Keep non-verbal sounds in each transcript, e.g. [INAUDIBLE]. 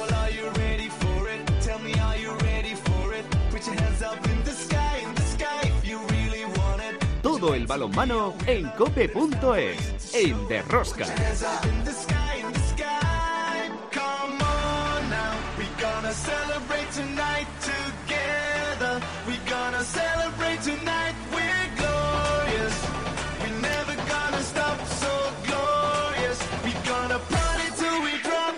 Well, are you ready for it? Tell me, are you ready for it? Put your hands up in the sky, in the sky if you really want it. Todo el balonmano en cope.es, en Derrosca. Hands up in the sky, in the sky. Come on now, we gonna celebrate tonight together. We gonna celebrate tonight. We're glorious. We never gonna stop. So glorious. We gonna party till we drop.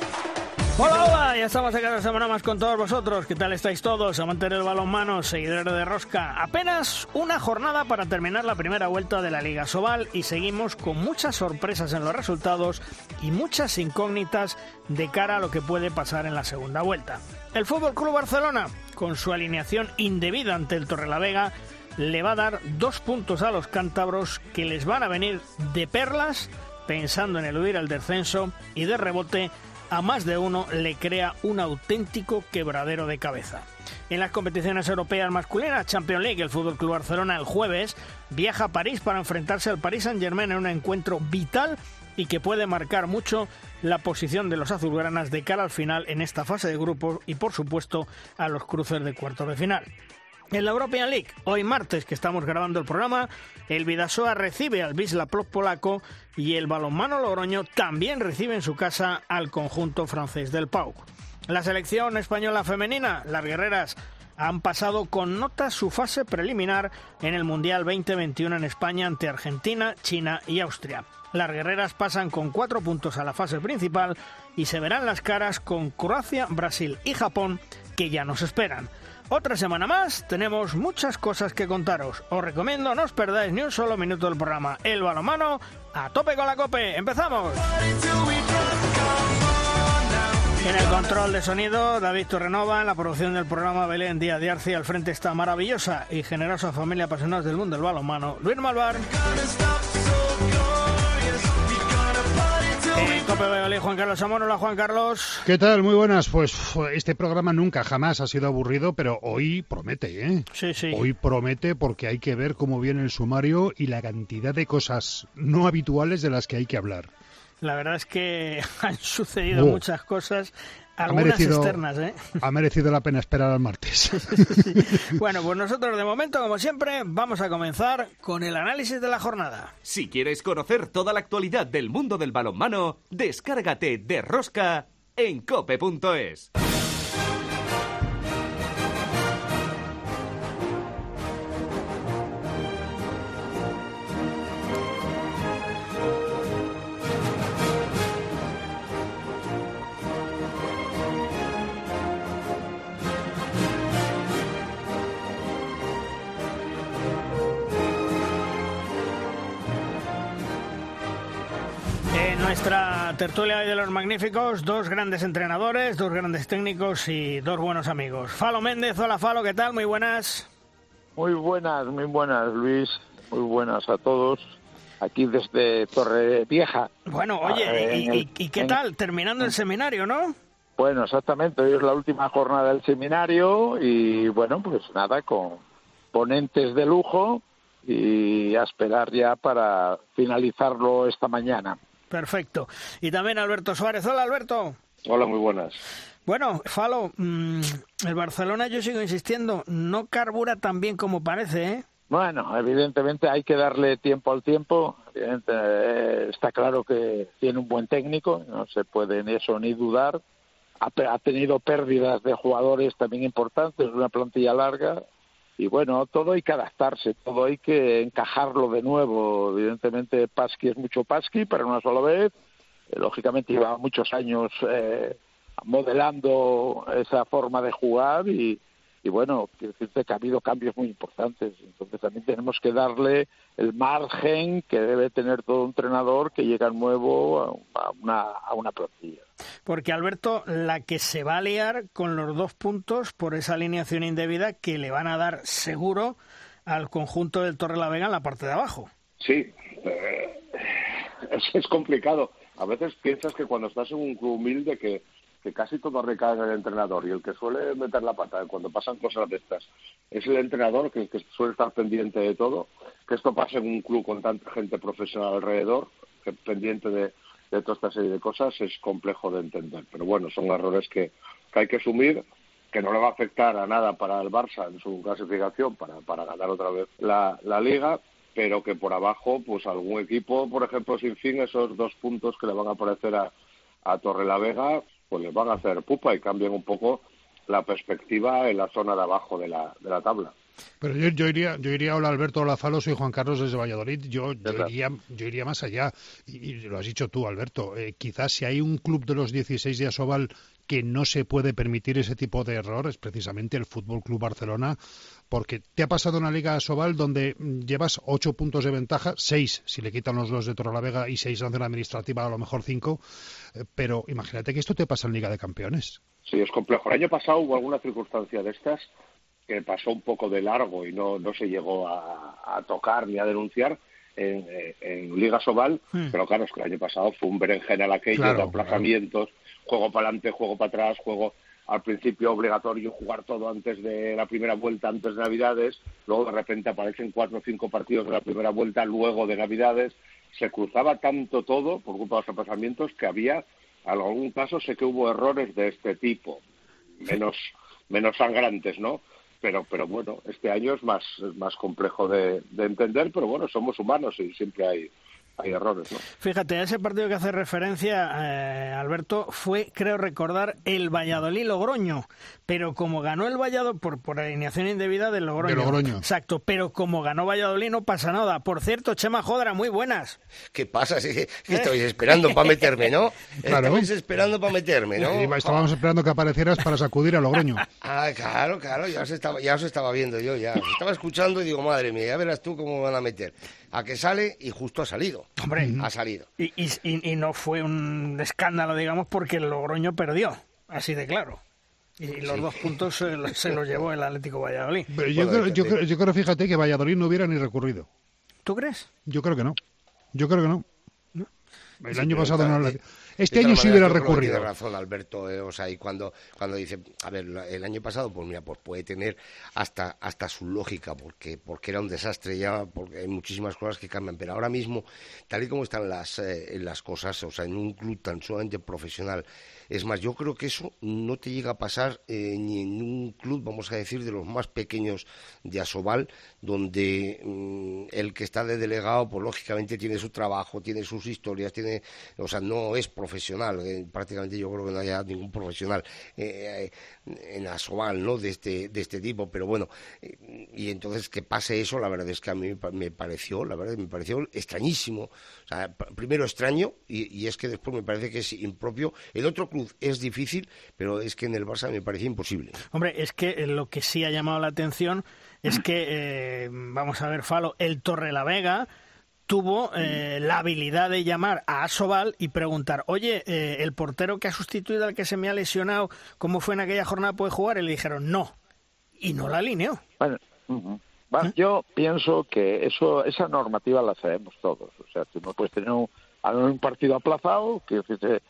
Ya estamos aquí cada semana más con todos vosotros. ¿Qué tal estáis todos? Amantes del balonmano, seguidores de Rosca. Apenas una jornada para terminar la primera vuelta de la Liga Sobal y seguimos con muchas sorpresas en los resultados y muchas incógnitas de cara a lo que puede pasar en la segunda vuelta. El Fútbol Club Barcelona, con su alineación indebida ante el Torrelavega, le va a dar dos puntos a los cántabros que les van a venir de perlas pensando en eludir el descenso y de rebote a más de uno le crea un auténtico quebradero de cabeza. En las competiciones europeas masculinas, Champions League, el Fútbol Club Barcelona el jueves viaja a París para enfrentarse al Paris Saint-Germain en un encuentro vital y que puede marcar mucho la posición de los azulgranas de cara al final en esta fase de grupos y por supuesto a los cruces de cuartos de final. En la European League, hoy martes que estamos grabando el programa, el Vidasoa recibe al Wisla polaco y el balonmano Logroño también recibe en su casa al conjunto francés del Pau. La selección española femenina, las guerreras, han pasado con nota su fase preliminar en el Mundial 2021 en España ante Argentina, China y Austria. Las guerreras pasan con cuatro puntos a la fase principal y se verán las caras con Croacia, Brasil y Japón que ya nos esperan. Otra semana más, tenemos muchas cosas que contaros. Os recomiendo no os perdáis ni un solo minuto del programa. El balomano, a tope con la cope. ¡Empezamos! En el control de sonido, David Torrenova, en la producción del programa Belén Díaz de Arce, al frente está maravillosa y generosa familia apasionados del mundo del balonmano, Luis Malvar. Cope Valladolid, Juan Carlos Amón. Hola, Juan Carlos. ¿Qué tal? Muy buenas. Pues este programa nunca jamás ha sido aburrido, pero hoy promete, ¿eh? Sí, sí. Hoy promete porque hay que ver cómo viene el sumario y la cantidad de cosas no habituales de las que hay que hablar. La verdad es que [LAUGHS] han sucedido muchas cosas, Ha algunas merecido, externas, ¿eh? ha merecido la pena esperar al martes. [LAUGHS] Bueno, pues nosotros de momento, como siempre, vamos a comenzar con el análisis de la jornada. Si quieres conocer toda la actualidad del mundo del balonmano, descárgate de Rosca en cope.es. nuestra tertulia de los magníficos, dos grandes entrenadores, dos grandes técnicos y dos buenos amigos. Falo Méndez, hola Falo, ¿qué tal? Muy buenas. Muy buenas, muy buenas, Luis. Muy buenas a todos. Aquí desde Torre Vieja. Bueno, Ah, oye, ¿y, en el- y- y qué en- tal? Terminando el seminario, ¿no? Bueno, exactamente. Hoy es la última jornada del seminario y bueno, pues nada, con ponentes de lujo y a esperar ya para finalizarlo esta mañana. Perfecto. Y también Alberto Suárez. Hola, Alberto. Hola, muy buenas. Bueno, Falo, mm, el Barcelona, yo sigo insistiendo, no carbura tan bien como parece, ¿eh? Bueno, evidentemente hay que darle tiempo al tiempo. Eh, está claro que tiene un buen técnico, no se puede en eso ni dudar. Ha tenido pérdidas de jugadores también importantes, una plantilla larga. Y bueno, todo hay que adaptarse, todo hay que encajarlo de nuevo. Evidentemente, Pasqui es mucho Pasqui, pero una sola vez. Eh, lógicamente, lleva muchos años eh, modelando esa forma de jugar y, y bueno, quiero decirte que ha habido cambios muy importantes. Entonces también tenemos que darle el margen que debe tener todo entrenador que llega nuevo a, una, a una plantilla. Porque Alberto, la que se va a liar con los dos puntos por esa alineación indebida que le van a dar seguro al conjunto del Torre la Vega en la parte de abajo. Sí, eh, [LAUGHS] es, es complicado. A veces piensas que cuando estás en un club humilde que, que casi todo recae en el entrenador y el que suele meter la pata cuando pasan cosas de estas es el entrenador que, suele estar pendiente de todo. Que esto pase en un club con tanta gente profesional alrededor, que pendiente de, de toda esta serie de cosas es complejo de entender. Pero bueno, son errores que, que hay que asumir que no le va a afectar a nada para el Barça en su clasificación para, para ganar otra vez la, la liga, pero que por abajo, pues algún equipo, por ejemplo, sin fin, esos dos puntos que le van a aparecer a, a Torrelavega, pues les van a hacer pupa y cambian un poco la perspectiva en la zona de abajo de la, de la tabla. Pero yo, yo iría, yo iría, hola Alberto, hola Falo, soy Juan Carlos desde Valladolid. Yo, yo iría, yo iría más allá, y, y lo has dicho tú, Alberto. Eh, quizás si hay un club de los 16 de Asobal que no se puede permitir ese tipo de errores, precisamente el Fútbol Club Barcelona, porque te ha pasado una Liga Asobal donde mm, llevas ocho puntos de ventaja, seis si le quitan los dos de Torrelavega y seis sanción administrativa, a lo mejor cinco, eh, pero imagínate que esto te pasa en Liga de Campeones. Sí, es complejo. El año pasado hubo alguna circunstancia de estas que pasó un poco de largo y no, no se llegó a, a tocar ni a denunciar en, eh, en Liga Sobal, Hmm. pero claro, es que el año pasado fue un berenjenal aquello Claro, de aplazamientos, juego para adelante, juego para atrás, juego al principio obligatorio jugar todo antes de la primera vuelta, antes de Navidades, luego de repente aparecen cuatro o cinco partidos de la primera vuelta luego de Navidades, se cruzaba tanto todo por culpa de los aplazamientos que había, en algún caso sé que hubo errores de este tipo, menos, menos sangrantes, ¿no? Pero, pero bueno, este año es más, es más complejo de, de entender, pero bueno, somos humanos y siempre hay, hay errores, ¿no? Fíjate, ese partido que hace referencia, eh, Alberto, fue, creo recordar, el Valladolid-Logroño. Pero como ganó el Valladolid, por, por alineación indebida del Logroño. De Logroño. Exacto, pero como ganó Valladolid no pasa nada. Por cierto, Chema Jodra, muy buenas. ¿Qué pasa? Estáis esperando para meterme, ¿no? [LAUGHS] Claro. Estabais esperando para meterme, ¿no? Y estábamos esperando que aparecieras para sacudir a Logroño. [LAUGHS] Ah, claro, claro, ya os, estaba, ya os estaba viendo yo, ya. Os estaba escuchando y digo, madre mía, ya verás tú cómo van a meter. A que sale y justo ha salido. Hombre. Ha salido. Y, y, y- no fue un escándalo, digamos, porque el Logroño perdió. Así de claro. Y los dos puntos se, los- se los llevó el Atlético Valladolid. Pero yo, creo, yo, depende. creo, yo creo, fíjate, que Valladolid no hubiera ni recurrido. ¿Tú crees? Yo creo que no. Yo creo que no. El Sí, año pasado no. de- Este año sí hubiera recurrido. Tiene razón, Alberto, eh, o sea, y cuando, cuando dice, a ver, la- el año pasado, pues mira, pues puede tener hasta, hasta su lógica, porque, porque era un desastre ya, porque hay muchísimas cosas que cambian, pero ahora mismo, tal y como están las, eh, las cosas, o sea, en un club tan sumamente profesional, es más, yo creo que eso no te llega a pasar eh, ni en un club, vamos a decir, de los más pequeños de Asobal, donde mm, el que está de delegado, pues lógicamente tiene su trabajo, tiene sus historias, tiene, o sea, no es profesional. eh, prácticamente yo creo que no haya ningún profesional eh, en Asobal, ¿no? De este, de este tipo, pero bueno, y entonces que pase eso, la verdad es que a mí me pa- me pareció, la verdad, me pareció extrañísimo. O sea, primero extraño y, y es que después me parece que es impropio. El otro club es difícil, pero es que en el Barça me parecía imposible. Hombre, es que eh, lo que sí ha llamado la atención es que, eh, vamos a ver, Falo, el Torrelavega tuvo eh, la habilidad de llamar a Asobal y preguntar, oye, eh, el portero que ha sustituido al que se me ha lesionado, ¿cómo fue en aquella jornada? ¿Puede jugar? Y le dijeron, no. Y no la alineó. Bueno. Va, yo pienso que eso esa normativa la sabemos todos. O sea, tú no puedes tener un, a un partido aplazado, que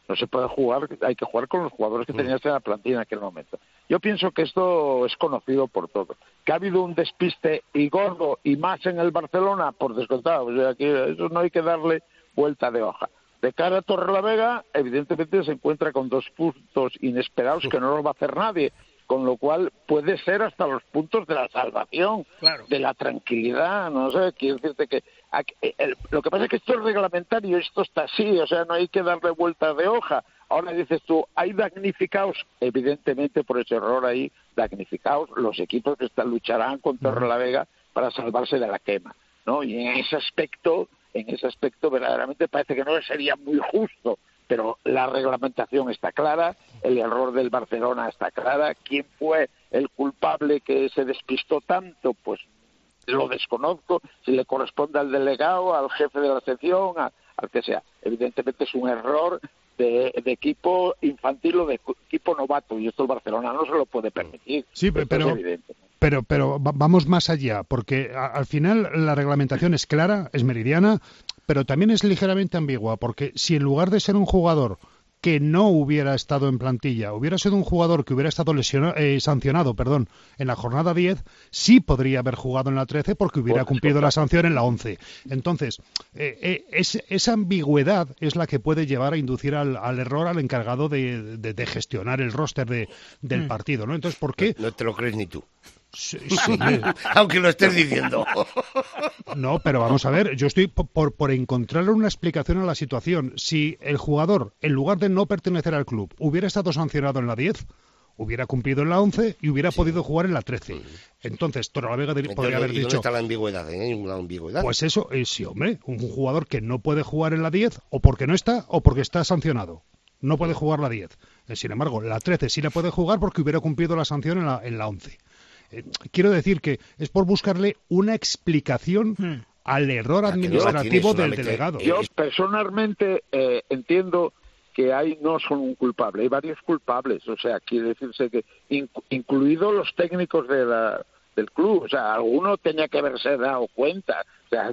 no se puede jugar, hay que jugar con los jugadores que tenías en la plantilla en aquel momento. Yo pienso que esto es conocido por todos. Que ha habido un despiste y gordo y más en el Barcelona, por descontado. O sea, que eso no hay que darle vuelta de hoja. De cara a Torrelavega, evidentemente se encuentra con dos puntos inesperados que no los va a hacer nadie, con lo cual puede ser hasta los puntos de la salvación, Claro. de la tranquilidad, no sé, quiero decirte que aquí- el- lo que pasa es que esto es reglamentario, esto está así, o sea, no hay que darle vuelta de hoja. Ahora dices tú, hay damnificados, evidentemente por ese error ahí, damnificados los equipos que están, lucharán contra la Vega para salvarse de la quema, ¿no? Y en ese aspecto, en ese aspecto verdaderamente parece que no sería muy justo, pero la reglamentación está clara, el error del Barcelona está clara, quién fue el culpable que se despistó tanto, pues lo desconozco, si le corresponde al delegado, al jefe de la sección, a- al que sea. Evidentemente es un error de, de equipo infantil o de equipo novato, y esto el Barcelona no se lo puede permitir. Sí, Esto es pero- evidente. Pero, pero va- vamos más allá, porque a- al final la reglamentación es clara, es meridiana, pero también es ligeramente ambigua, porque si en lugar de ser un jugador que no hubiera estado en plantilla, hubiera sido un jugador que hubiera estado lesionado, eh, sancionado, perdón, en la jornada 10, sí podría haber jugado en la 13 porque hubiera cumplido la sanción en la 11. Entonces, eh, eh, esa ambigüedad es la que puede llevar a inducir al, error al encargado de, gestionar el roster del mm. partido, ¿no? Entonces, ¿por qué? no te lo crees ni tú. [LAUGHS] Aunque lo estés diciendo. No, pero vamos a ver, yo estoy por, por encontrar una explicación a la situación. Si el jugador, en lugar de no pertenecer al club, hubiera estado sancionado en la 10, hubiera cumplido en la 11 y hubiera podido jugar en la 13. Entonces, Torrelavega podría haber dicho... ¿Dónde está la ambigüedad? ¿Eh? ambigüedad? Pues eso, es sí, hombre, un jugador que no puede jugar en la 10 o porque no está o porque está sancionado. No puede jugar la 10. Eh, sin embargo, la 13 sí la puede jugar porque hubiera cumplido la sanción en la, en la 11. Eh, quiero decir que es por buscarle una explicación hmm. al error administrativo del delegado. Yo personalmente eh, entiendo que ahí no son un culpable, hay varios culpables, o sea, quiere decirse que incluidos los técnicos de la, del club, o sea, alguno tenía que haberse dado cuenta, o sea,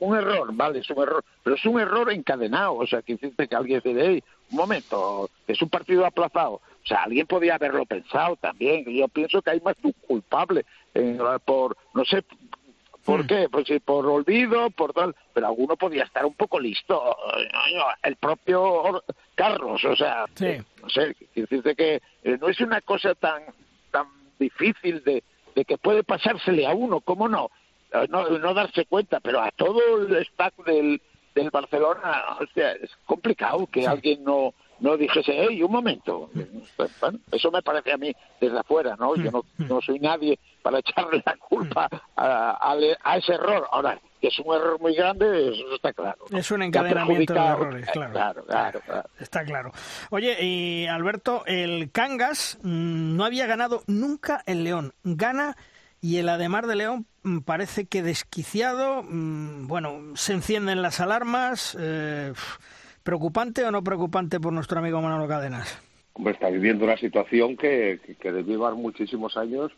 un error, vale, es un error, pero es un error encadenado, o sea, que dice que alguien dice, un momento, es un partido aplazado, o sea, alguien podía haberlo pensado también. Yo pienso que hay más un culpable por, no sé, ¿por hmm. qué? Pues si por olvido, por tal, pero alguno podía estar un poco listo. El propio Carlos, o sea, no sé, decirte que eh, no es una cosa tan tan difícil de, de que puede pasársele a uno, ¿cómo no? Eh, no, no darse cuenta, pero a todo el staff del, del Barcelona, o sea, es complicado que alguien no no dijese, hey, un momento. eso me parece a mí desde afuera, ¿no? Yo no, no soy nadie para [LAUGHS] echarle la culpa a, a, ese error. Ahora, que es un error muy grande, eso está claro. Es un encadenamiento de errores, claro. Claro, claro, Está claro. Oye, y Alberto, el Cangas mm, no había ganado nunca el León. Gana y el Ademar de León mm, parece que desquiciado. Mm, bueno, se encienden las alarmas. Eh, ¿Preocupante o no preocupante por nuestro amigo Manolo Cadenas? Hombre, está viviendo una situación que, que, debe llevar muchísimos años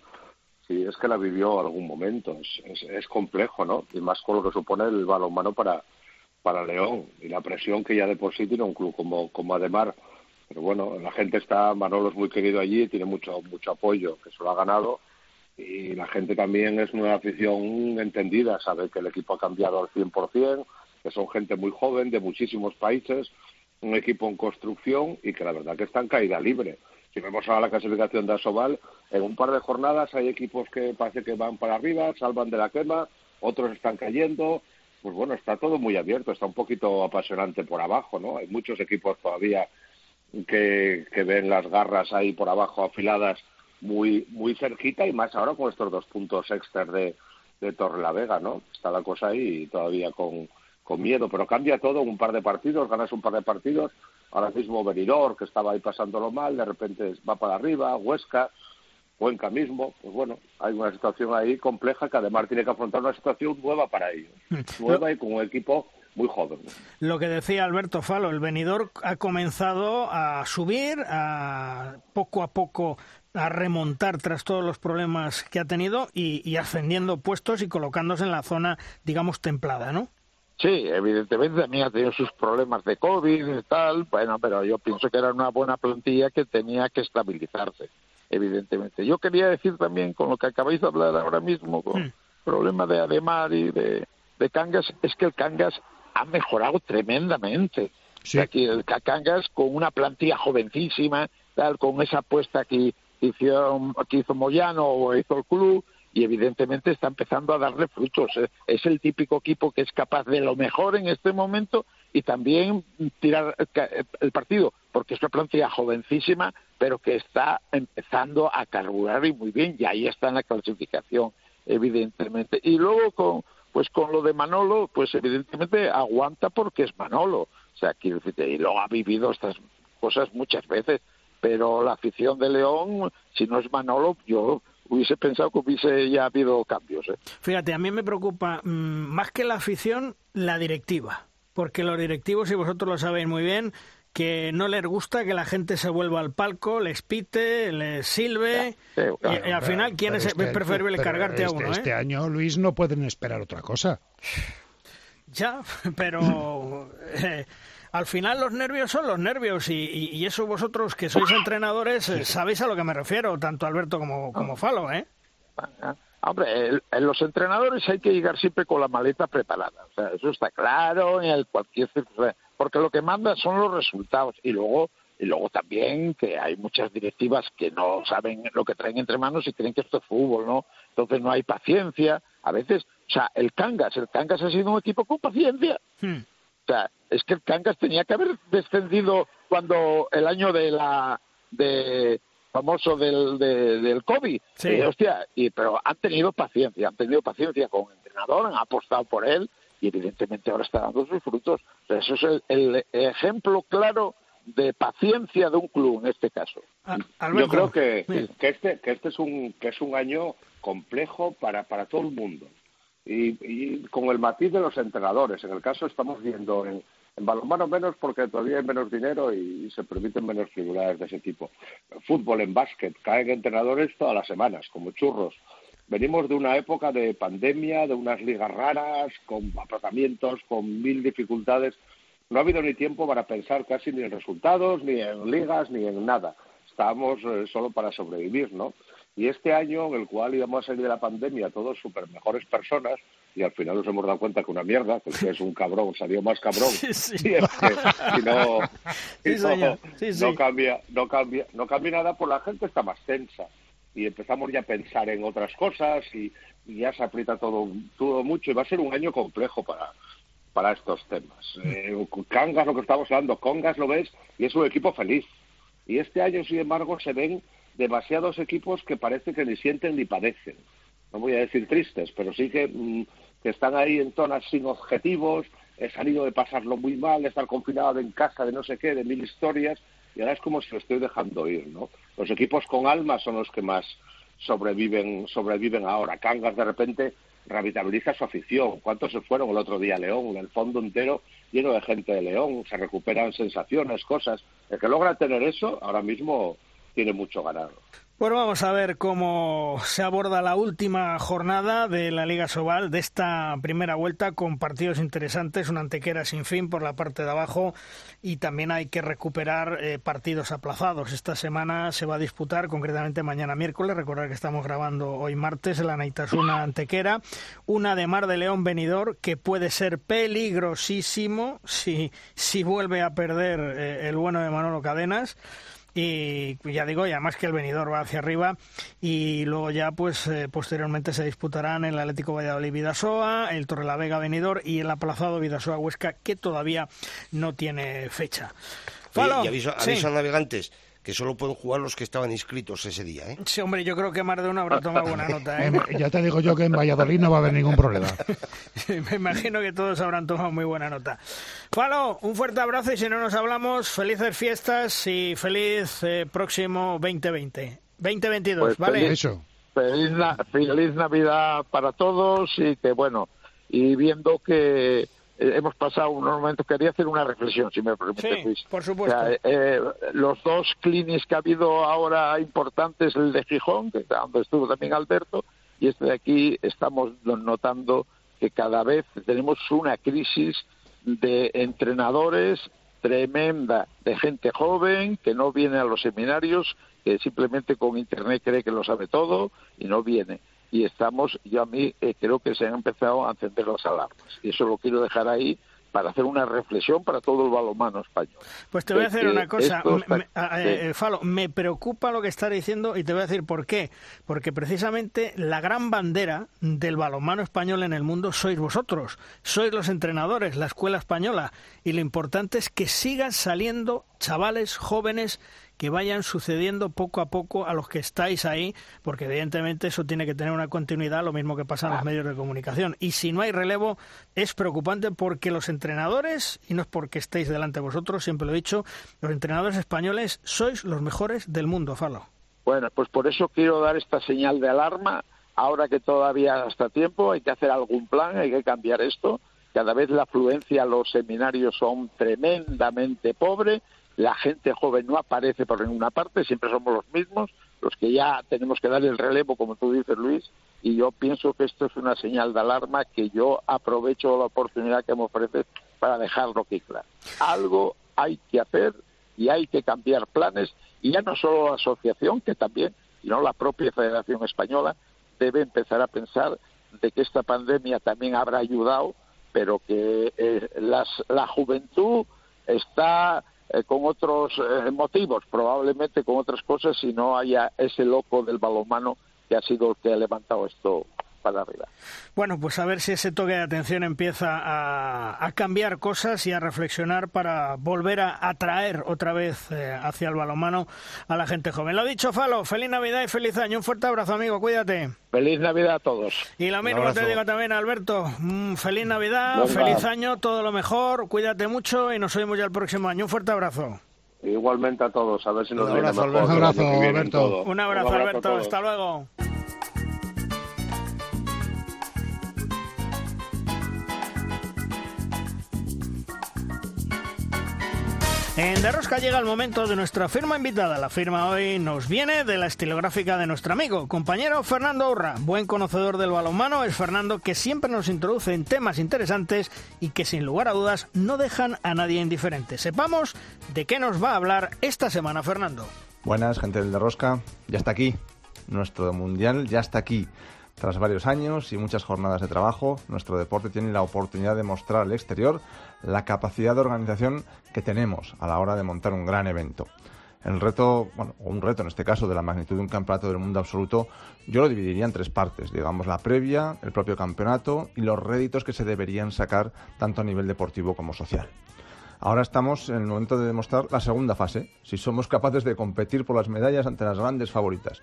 si es que la vivió algún momento. Es, es, complejo, ¿no? Y más con lo que supone el balonmano para, para León y la presión que ya de por sí tiene un club como, como Ademar. Pero bueno, la gente está, Manolo es muy querido allí, tiene mucho, mucho apoyo, que se lo ha ganado. Y la gente también es una afición entendida, sabe que el equipo ha cambiado al 100%, que son gente muy joven de muchísimos países, un equipo en construcción y que la verdad que está en caída libre. Si vemos ahora la clasificación de Asobal, en un par de jornadas hay equipos que parece que van para arriba, salvan de la quema, otros están cayendo. Pues bueno, está todo muy abierto, está un poquito apasionante por abajo, ¿no? Hay muchos equipos todavía que, que ven las garras ahí por abajo afiladas muy muy cerquita y más ahora con estos dos puntos extra de, de Torre la Vega, ¿no? Está la cosa ahí todavía con, con miedo, pero cambia todo, un par de partidos, ganas un par de partidos, ahora mismo Benidorm, que estaba ahí pasándolo mal, de repente va para arriba, Huesca, Cuenca mismo, pues bueno, hay una situación ahí compleja que además tiene que afrontar una situación nueva para ellos, nueva y con un equipo muy joven. Lo que decía Alberto Falo, el venidor ha comenzado a subir, a poco a poco a remontar tras todos los problemas que ha tenido y, y ascendiendo puestos y colocándose en la zona, digamos, templada, ¿no? Sí, evidentemente también ha tenido sus problemas de COVID y tal, bueno, pero yo pienso que era una buena plantilla que tenía que estabilizarse, evidentemente. Yo quería decir también, con lo que acabáis de hablar ahora mismo, con el problema de Ademar y de, Cangas, es que el Cangas ha mejorado tremendamente. Sí. Aquí el Cangas con una plantilla jovencísima, tal, con esa apuesta que hizo, que hizo Moyano o hizo el club, y evidentemente está empezando a darle frutos. ¿eh? Es el típico equipo que es capaz de lo mejor en este momento y también tirar el partido, porque es una plantilla jovencísima, pero que está empezando a carburar y muy bien, y ahí está en la clasificación, evidentemente. Y luego con pues con lo de Manolo, pues evidentemente aguanta porque es Manolo. O sea, y lo ha vivido estas cosas muchas veces, pero la afición de León, si no es Manolo, yo hubiese pensado que hubiese ya habido cambios. ¿eh? Fíjate, a mí me preocupa mm, más que la afición, la directiva. Porque los directivos, y vosotros lo sabéis muy bien, que no les gusta que la gente se vuelva al palco, les pite, les silbe. y, al final, ¿quién es, este, preferible cargarte a este, uno? ¿eh? Este año, Luis, no pueden esperar otra cosa. Ya, [LAUGHS] pero. Eh, al final los nervios son los nervios y, eso vosotros que sois entrenadores eh, sabéis a lo que me refiero, tanto Alberto como, como Falo, ¿eh? Hombre, en los entrenadores hay que llegar siempre con la maleta preparada. O sea, eso está claro en el cualquier porque lo que manda son los resultados y luego y luego también que hay muchas directivas que no saben lo que traen entre manos y creen que esto es fútbol, ¿no? Entonces no hay paciencia. A veces, o sea, el Cangas, el Cangas ha sido un equipo con paciencia. Hmm. O sea, es que el Cangas tenía que haber descendido cuando el año de la de famoso del, del COVID. Sí. Hostia, y, pero han tenido paciencia, han tenido paciencia con el entrenador, han apostado por él y evidentemente ahora está dando sus frutos. eso es el ejemplo claro de paciencia de un club en este caso. Ah, Yo creo que, que, este que este es un que es un año complejo para para todo el mundo y, con el matiz de los entrenadores. En el caso estamos viendo en, en balonmano menos porque todavía hay menos dinero y, se permiten menos figuras de ese tipo. Fútbol, en básquet, caen entrenadores todas las semanas, como churros. Venimos de una época de pandemia, de unas ligas raras, con apartamientos, con mil dificultades no ha habido ni tiempo para pensar casi ni en resultados, ni en ligas, ni en nada. Estábamos eh, solo para sobrevivir, ¿no? Y este año, en el cual íbamos a salir de la pandemia todos súper mejores personas, y al final nos hemos dado cuenta que una mierda, que es un cabrón salió más cabrón. [LAUGHS] Y es que, no, [LAUGHS] no, cambia, no cambia, no cambia nada, por pues la gente está más tensa. Y empezamos ya a pensar en otras cosas y, y ya se aprieta todo, todo mucho. Y va a ser un año complejo para, para estos temas. Eh, Cangas, lo que estamos hablando, Congas lo ves y es un equipo feliz. Y este año, sin embargo, se ven demasiados equipos que parece que ni sienten ni padecen. No voy a decir tristes, pero sí que, mm, que están ahí en zonas sin objetivos, he salido de pasarlo muy mal, de estar confinado en casa, de no sé qué, de mil historias, y ahora es como si lo estoy dejando ir, ¿no? Los equipos con alma son los que más sobreviven, sobreviven ahora. Cangas de repente revitaliza su afición. ¿Cuántos se fueron el otro día a León? El fondo entero lleno de gente de León, se recuperan sensaciones, cosas. El que logra tener eso ahora mismo tiene mucho ganado. Bueno, vamos a ver cómo se aborda la última jornada de la Liga Sobal de esta primera vuelta con partidos interesantes, una antequera sin fin por la parte de abajo y también hay que recuperar eh, partidos aplazados. Esta semana se va a disputar, concretamente mañana miércoles, recordar que estamos grabando hoy martes, la Naitasuna Antequera, una de Mar de León venidor que puede ser peligrosísimo si, si vuelve a perder eh, el bueno de Manolo Cadenas y ya digo, y además que el venidor va hacia arriba y luego ya pues eh, posteriormente se disputarán el Atlético Valladolid Vidasoa, el Torrelavega venidor y el aplazado Vidasoa Huesca que todavía no tiene fecha. y aviso, a navegantes que solo pueden jugar los que estaban inscritos ese día. ¿eh? Sí, hombre, yo creo que más de uno habrá tomado buena [LAUGHS] nota. ¿eh? ya te digo yo que en Valladolid no va a haber ningún problema. [LAUGHS] Me imagino que todos habrán tomado muy buena nota. Falo, un fuerte abrazo y si no nos hablamos, felices fiestas y feliz eh, próximo 2020. 2022, pues ¿vale? Feliz, Eso. Feliz, feliz Navidad para todos y que, bueno, y viendo que hemos pasado unos momentos. Quería hacer una reflexión, si me permite, sí, Por supuesto. Eh, los dos clinics que ha habido ahora importantes, el de Gijón, que donde estuvo también Alberto, y este de aquí, estamos notando que cada vez tenemos una crisis de entrenadores tremenda, de gente joven que no viene a los seminarios, que simplemente con Internet cree que lo sabe todo y no viene y estamos, yo a mí eh, creo que se han empezado a encender las alarmas. Y eso lo quiero dejar ahí para hacer una reflexión para todo el balonmano español. Pues te voy a hacer una cosa, me, eh, Falo, me preocupa lo que está diciendo y te voy a decir por qué. Porque precisamente la gran bandera del balonmano español en el mundo sois vosotros, sois los entrenadores, la escuela española. Y lo importante es que sigan saliendo chavales jóvenes que vayan sucediendo poco a poco a los que estáis ahí, porque evidentemente eso tiene que tener una continuidad, lo mismo que pasa en los medios de comunicación. Y si no hay relevo, es preocupante porque los entrenadores, y no es porque estéis delante de vosotros, siempre lo he dicho, los entrenadores españoles sois los mejores del mundo, Falo. Bueno, pues por eso quiero dar esta señal de alarma. Ahora que todavía está tiempo, hay que hacer algún plan, hay que cambiar esto. Cada vez la afluencia a los seminarios son tremendamente pobre la gente joven no aparece por ninguna parte, siempre somos los mismos, los que ya tenemos que dar el relevo, como tú dices, Luis, y yo pienso que esto es una señal de alarma que yo aprovecho la oportunidad que me ofrece para dejarlo aquí claro. Algo hay que hacer y hay que cambiar planes, y ya no solo la asociación, que también, sino la propia Federación Española debe empezar a pensar de que esta pandemia también habrá ayudado, pero que eh, la juventud está eh, con otros eh, motivos, probablemente con otras cosas, si no haya ese loco del balonmano que ha sido el que ha levantado esto para arriba. Bueno, pues a ver si ese toque de atención empieza a, cambiar cosas y a reflexionar para volver a atraer otra vez eh, hacia el balonmano a la gente joven. Lo dicho, Falo, feliz Navidad y feliz año. Un fuerte abrazo, amigo, cuídate. Feliz Navidad a todos. Y lo mismo te digo también, Alberto. Mm, feliz Navidad, feliz año, todo lo mejor, cuídate mucho y nos vemos ya el próximo año. Un fuerte abrazo. Igualmente a todos, a ver si nos Un abrazo, Un abrazo, Alberto. Un abrazo, Alberto. Hasta luego. En Derrosca llega el momento de nuestra firma invitada. La firma hoy nos viene de la estilográfica de nuestro amigo, compañero Fernando Urra. Buen conocedor del balonmano es Fernando que siempre nos introduce en temas interesantes y que sin lugar a dudas no dejan a nadie indiferente. Sepamos de qué nos va a hablar esta semana Fernando. Buenas, gente del Derrosca. Ya está aquí. Nuestro mundial ya está aquí. Tras varios años y muchas jornadas de trabajo, nuestro deporte tiene la oportunidad de mostrar al exterior la capacidad de organización que tenemos a la hora de montar un gran evento. El reto, bueno, un reto en este caso de la magnitud de un campeonato del mundo absoluto, yo lo dividiría en tres partes, digamos la previa, el propio campeonato y los réditos que se deberían sacar tanto a nivel deportivo como social. Ahora estamos en el momento de demostrar la segunda fase, si somos capaces de competir por las medallas ante las grandes favoritas,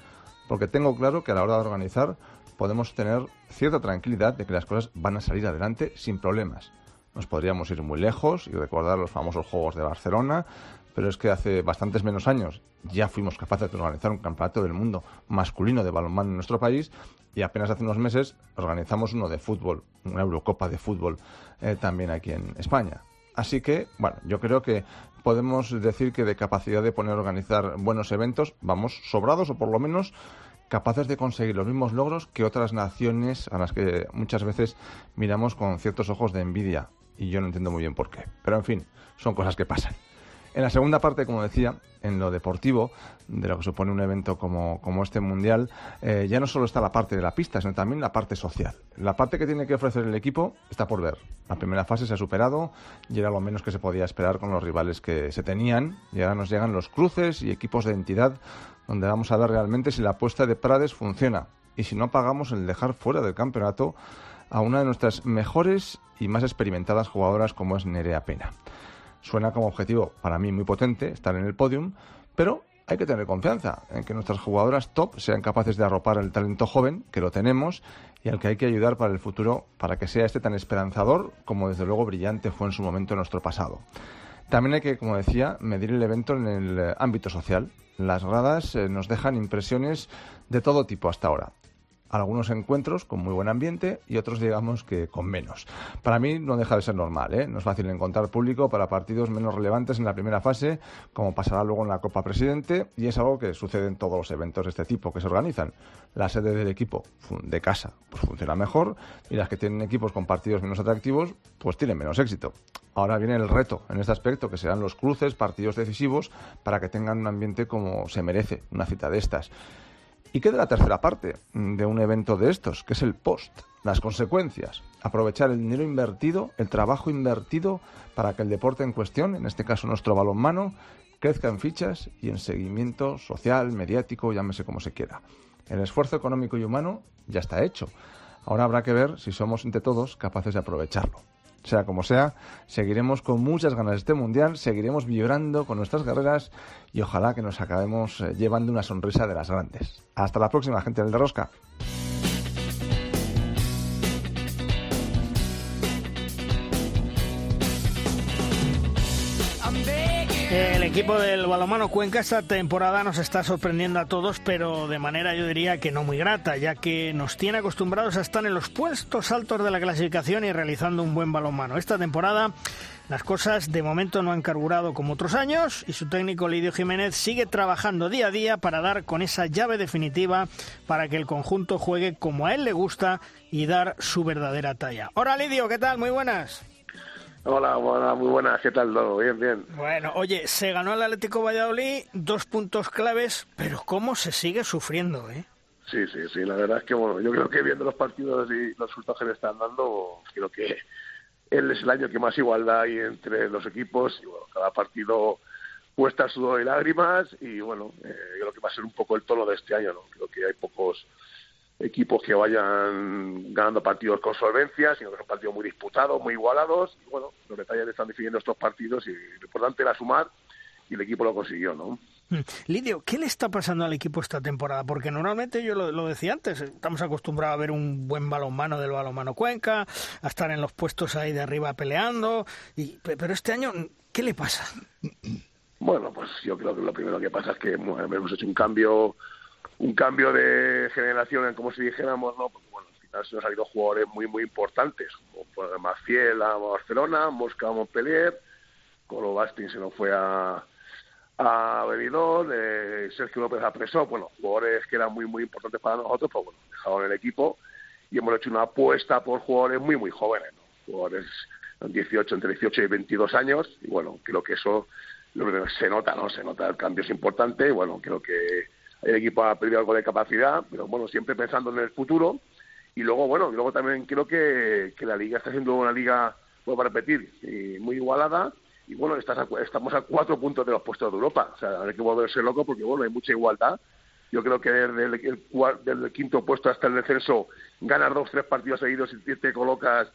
porque tengo claro que a la hora de organizar podemos tener cierta tranquilidad de que las cosas van a salir adelante sin problemas. Nos podríamos ir muy lejos y recordar los famosos Juegos de Barcelona, pero es que hace bastantes menos años ya fuimos capaces de organizar un campeonato del mundo masculino de balonmano en nuestro país y apenas hace unos meses organizamos uno de fútbol, una Eurocopa de fútbol eh, también aquí en España. Así que, bueno, yo creo que podemos decir que de capacidad de poner a organizar buenos eventos vamos sobrados o por lo menos capaces de conseguir los mismos logros que otras naciones a las que muchas veces miramos con ciertos ojos de envidia. Y yo no entiendo muy bien por qué. Pero en fin, son cosas que pasan. En la segunda parte, como decía, en lo deportivo, de lo que supone un evento como, como este mundial, eh, ya no solo está la parte de la pista, sino también la parte social. La parte que tiene que ofrecer el equipo está por ver. La primera fase se ha superado y era lo menos que se podía esperar con los rivales que se tenían. Y ahora nos llegan los cruces y equipos de entidad donde vamos a ver realmente si la apuesta de Prades funciona y si no pagamos el dejar fuera del campeonato a una de nuestras mejores y más experimentadas jugadoras como es Nerea Pena. Suena como objetivo para mí muy potente estar en el podium, pero hay que tener confianza en que nuestras jugadoras top sean capaces de arropar el talento joven, que lo tenemos, y al que hay que ayudar para el futuro, para que sea este tan esperanzador como desde luego brillante fue en su momento en nuestro pasado. También hay que, como decía, medir el evento en el eh, ámbito social. Las gradas eh, nos dejan impresiones de todo tipo hasta ahora algunos encuentros con muy buen ambiente y otros digamos que con menos. Para mí no deja de ser normal, ¿eh? no es fácil encontrar público para partidos menos relevantes en la primera fase, como pasará luego en la Copa Presidente, y es algo que sucede en todos los eventos de este tipo que se organizan. La sede del equipo de casa pues funciona mejor y las que tienen equipos con partidos menos atractivos pues tienen menos éxito. Ahora viene el reto en este aspecto, que serán los cruces, partidos decisivos, para que tengan un ambiente como se merece una cita de estas. ¿Y qué de la tercera parte de un evento de estos, que es el post? Las consecuencias. Aprovechar el dinero invertido, el trabajo invertido para que el deporte en cuestión, en este caso nuestro balonmano, crezca en fichas y en seguimiento social, mediático, llámese como se quiera. El esfuerzo económico y humano ya está hecho. Ahora habrá que ver si somos entre todos capaces de aprovecharlo. Sea como sea, seguiremos con muchas ganas este mundial, seguiremos vibrando con nuestras guerreras y ojalá que nos acabemos eh, llevando una sonrisa de las grandes. Hasta la próxima, gente del de Rosca. Equipo del balomano Cuenca esta temporada nos está sorprendiendo a todos, pero de manera yo diría que no muy grata, ya que nos tiene acostumbrados a estar en los puestos altos de la clasificación y realizando un buen balonmano. Esta temporada Las cosas de momento no han carburado como otros años y su técnico Lidio Jiménez sigue trabajando día a día para dar con esa llave definitiva para que el conjunto juegue como a él le gusta y dar su verdadera talla. Hola Lidio, ¿qué tal? Muy buenas. Hola, hola, muy buenas, ¿qué tal todo? Bien, bien. Bueno, oye, se ganó el Atlético Valladolid, dos puntos claves, pero cómo se sigue sufriendo, ¿eh? Sí, sí, sí, la verdad es que, bueno, yo creo que viendo los partidos y los resultados que le están dando, creo que él es el año que más igualdad hay entre los equipos y, bueno, cada partido cuesta sudor y lágrimas y, bueno, eh, creo que va a ser un poco el tono de este año, ¿no? Creo que hay pocos equipos que vayan ganando partidos con solvencia, sino que son partidos muy disputados, muy igualados. Y bueno, los detalles están definiendo estos partidos y lo importante era sumar y el equipo lo consiguió, ¿no? Hmm. Lidio, ¿qué le está pasando al equipo esta temporada? Porque normalmente, yo lo, decía antes, estamos acostumbrados a ver un buen balonmano del balonmano Cuenca, a estar en los puestos ahí de arriba peleando, y, pero este año, ¿qué le pasa? Bueno, pues yo creo que lo primero que pasa es que hemos hecho un cambio un cambio de generación, como si dijéramos, ¿no? Porque, bueno, al final se han salido jugadores muy, muy importantes, como pues, Maciel a Barcelona, Mosca a Montpellier, Colo Bastin se nos fue a, a eh, Sergio López a Presó, bueno, jugadores que eran muy, muy importantes para nosotros, pues bueno, dejaron el equipo y hemos hecho una apuesta por jugadores muy, muy jóvenes, ¿no? Jugadores 18, entre 18 y 22 años, y bueno, creo que eso se nota, ¿no? Se nota, el cambio es importante, y bueno, creo que el equipo ha perdido algo de capacidad, pero bueno, siempre pensando en el futuro. Y luego, bueno, luego también creo que, que la liga está siendo una liga, vuelvo a repetir, muy igualada. Y bueno, estamos a cuatro puntos de los puestos de Europa. O sea, hay que volverse loco porque, bueno, hay mucha igualdad. Yo creo que desde el, quinto puesto hasta el descenso, ganas dos, tres partidos seguidos y te colocas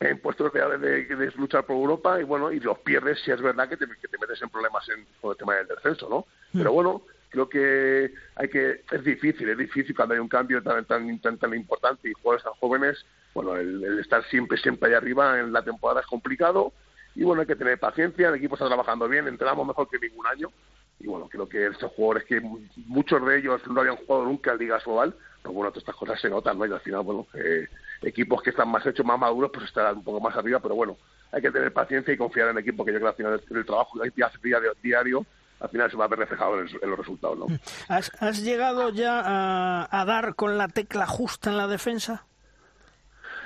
en puestos reales de, de, luchar por Europa y bueno, y los pierdes si es verdad que te, que te metes en problemas en, con el tema del descenso, ¿no? Hmm. Pero bueno, creo que hay que es difícil, es difícil cuando hay un cambio tan tan tan, tan importante y jugadores tan jóvenes, bueno, el, estar siempre siempre ahí arriba en la temporada es complicado y bueno, hay que tener paciencia, el equipo está trabajando bien, entrenamos mejor que ningún año y bueno, creo que estos jugadores que muchos de ellos no habían jugado nunca en Liga Sobal, pues bueno, todas estas cosas se notan, ¿no? Y al final, bueno, eh, equipos que están más hechos, más maduros, pues estarán un poco más arriba, pero bueno, hay que tener paciencia y confiar en el equipo que yo creo que al final el, el trabajo que hace diario, diario al final se va a ver reflejado en, los resultados. ¿no? ¿Has, llegado ya a, dar con la tecla justa en la defensa?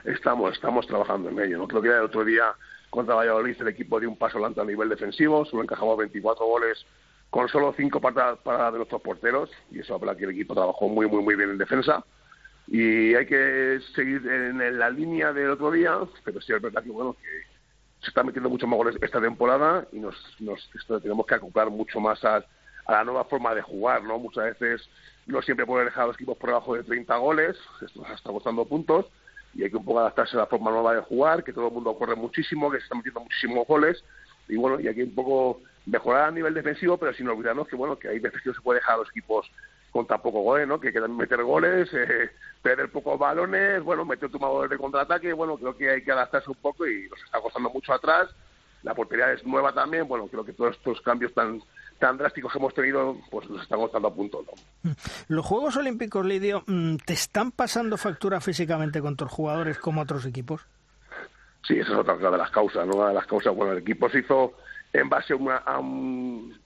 Estamos, estamos trabajando en ello. ¿no? Creo que el otro día contra Valladolid el equipo dio un paso adelante a nivel defensivo, solo encajamos 24 goles con solo 5 para, para de nuestros porteros y eso habla que el equipo trabajó muy, muy, muy bien en defensa y hay que seguir en, la línea del otro día, pero sí es verdad que bueno que se está metiendo mucho más goles esta temporada y nos, nos tenemos que acoplar mucho más a, la nueva forma de jugar, ¿no? Muchas veces no siempre puede dejar a los equipos por debajo de 30 goles, esto nos está costando puntos y hay que un poco adaptarse a la forma nueva de jugar, que todo el mundo corre muchísimo, que se están metiendo muchísimos goles y bueno, y hay que un poco mejorar a nivel defensivo, pero sin olvidarnos que bueno, que hay veces que no se puede dejar a los equipos con tan poco goles, ¿no? Que quedan meter goles, eh, perder pocos balones, bueno, meter tomadores de contraataque, bueno, creo que hay que adaptarse un poco y nos está costando mucho atrás. La portería es nueva también, bueno, creo que todos estos cambios tan tan drásticos que hemos tenido, pues nos están costando a punto. ¿no? ¿Los Juegos Olímpicos, Lidio, mm, te están pasando factura físicamente con tus jugadores como otros equipos? Sí, esa es otra de las causas, ¿no? Una de las causas, bueno, el equipo se hizo en base a, un,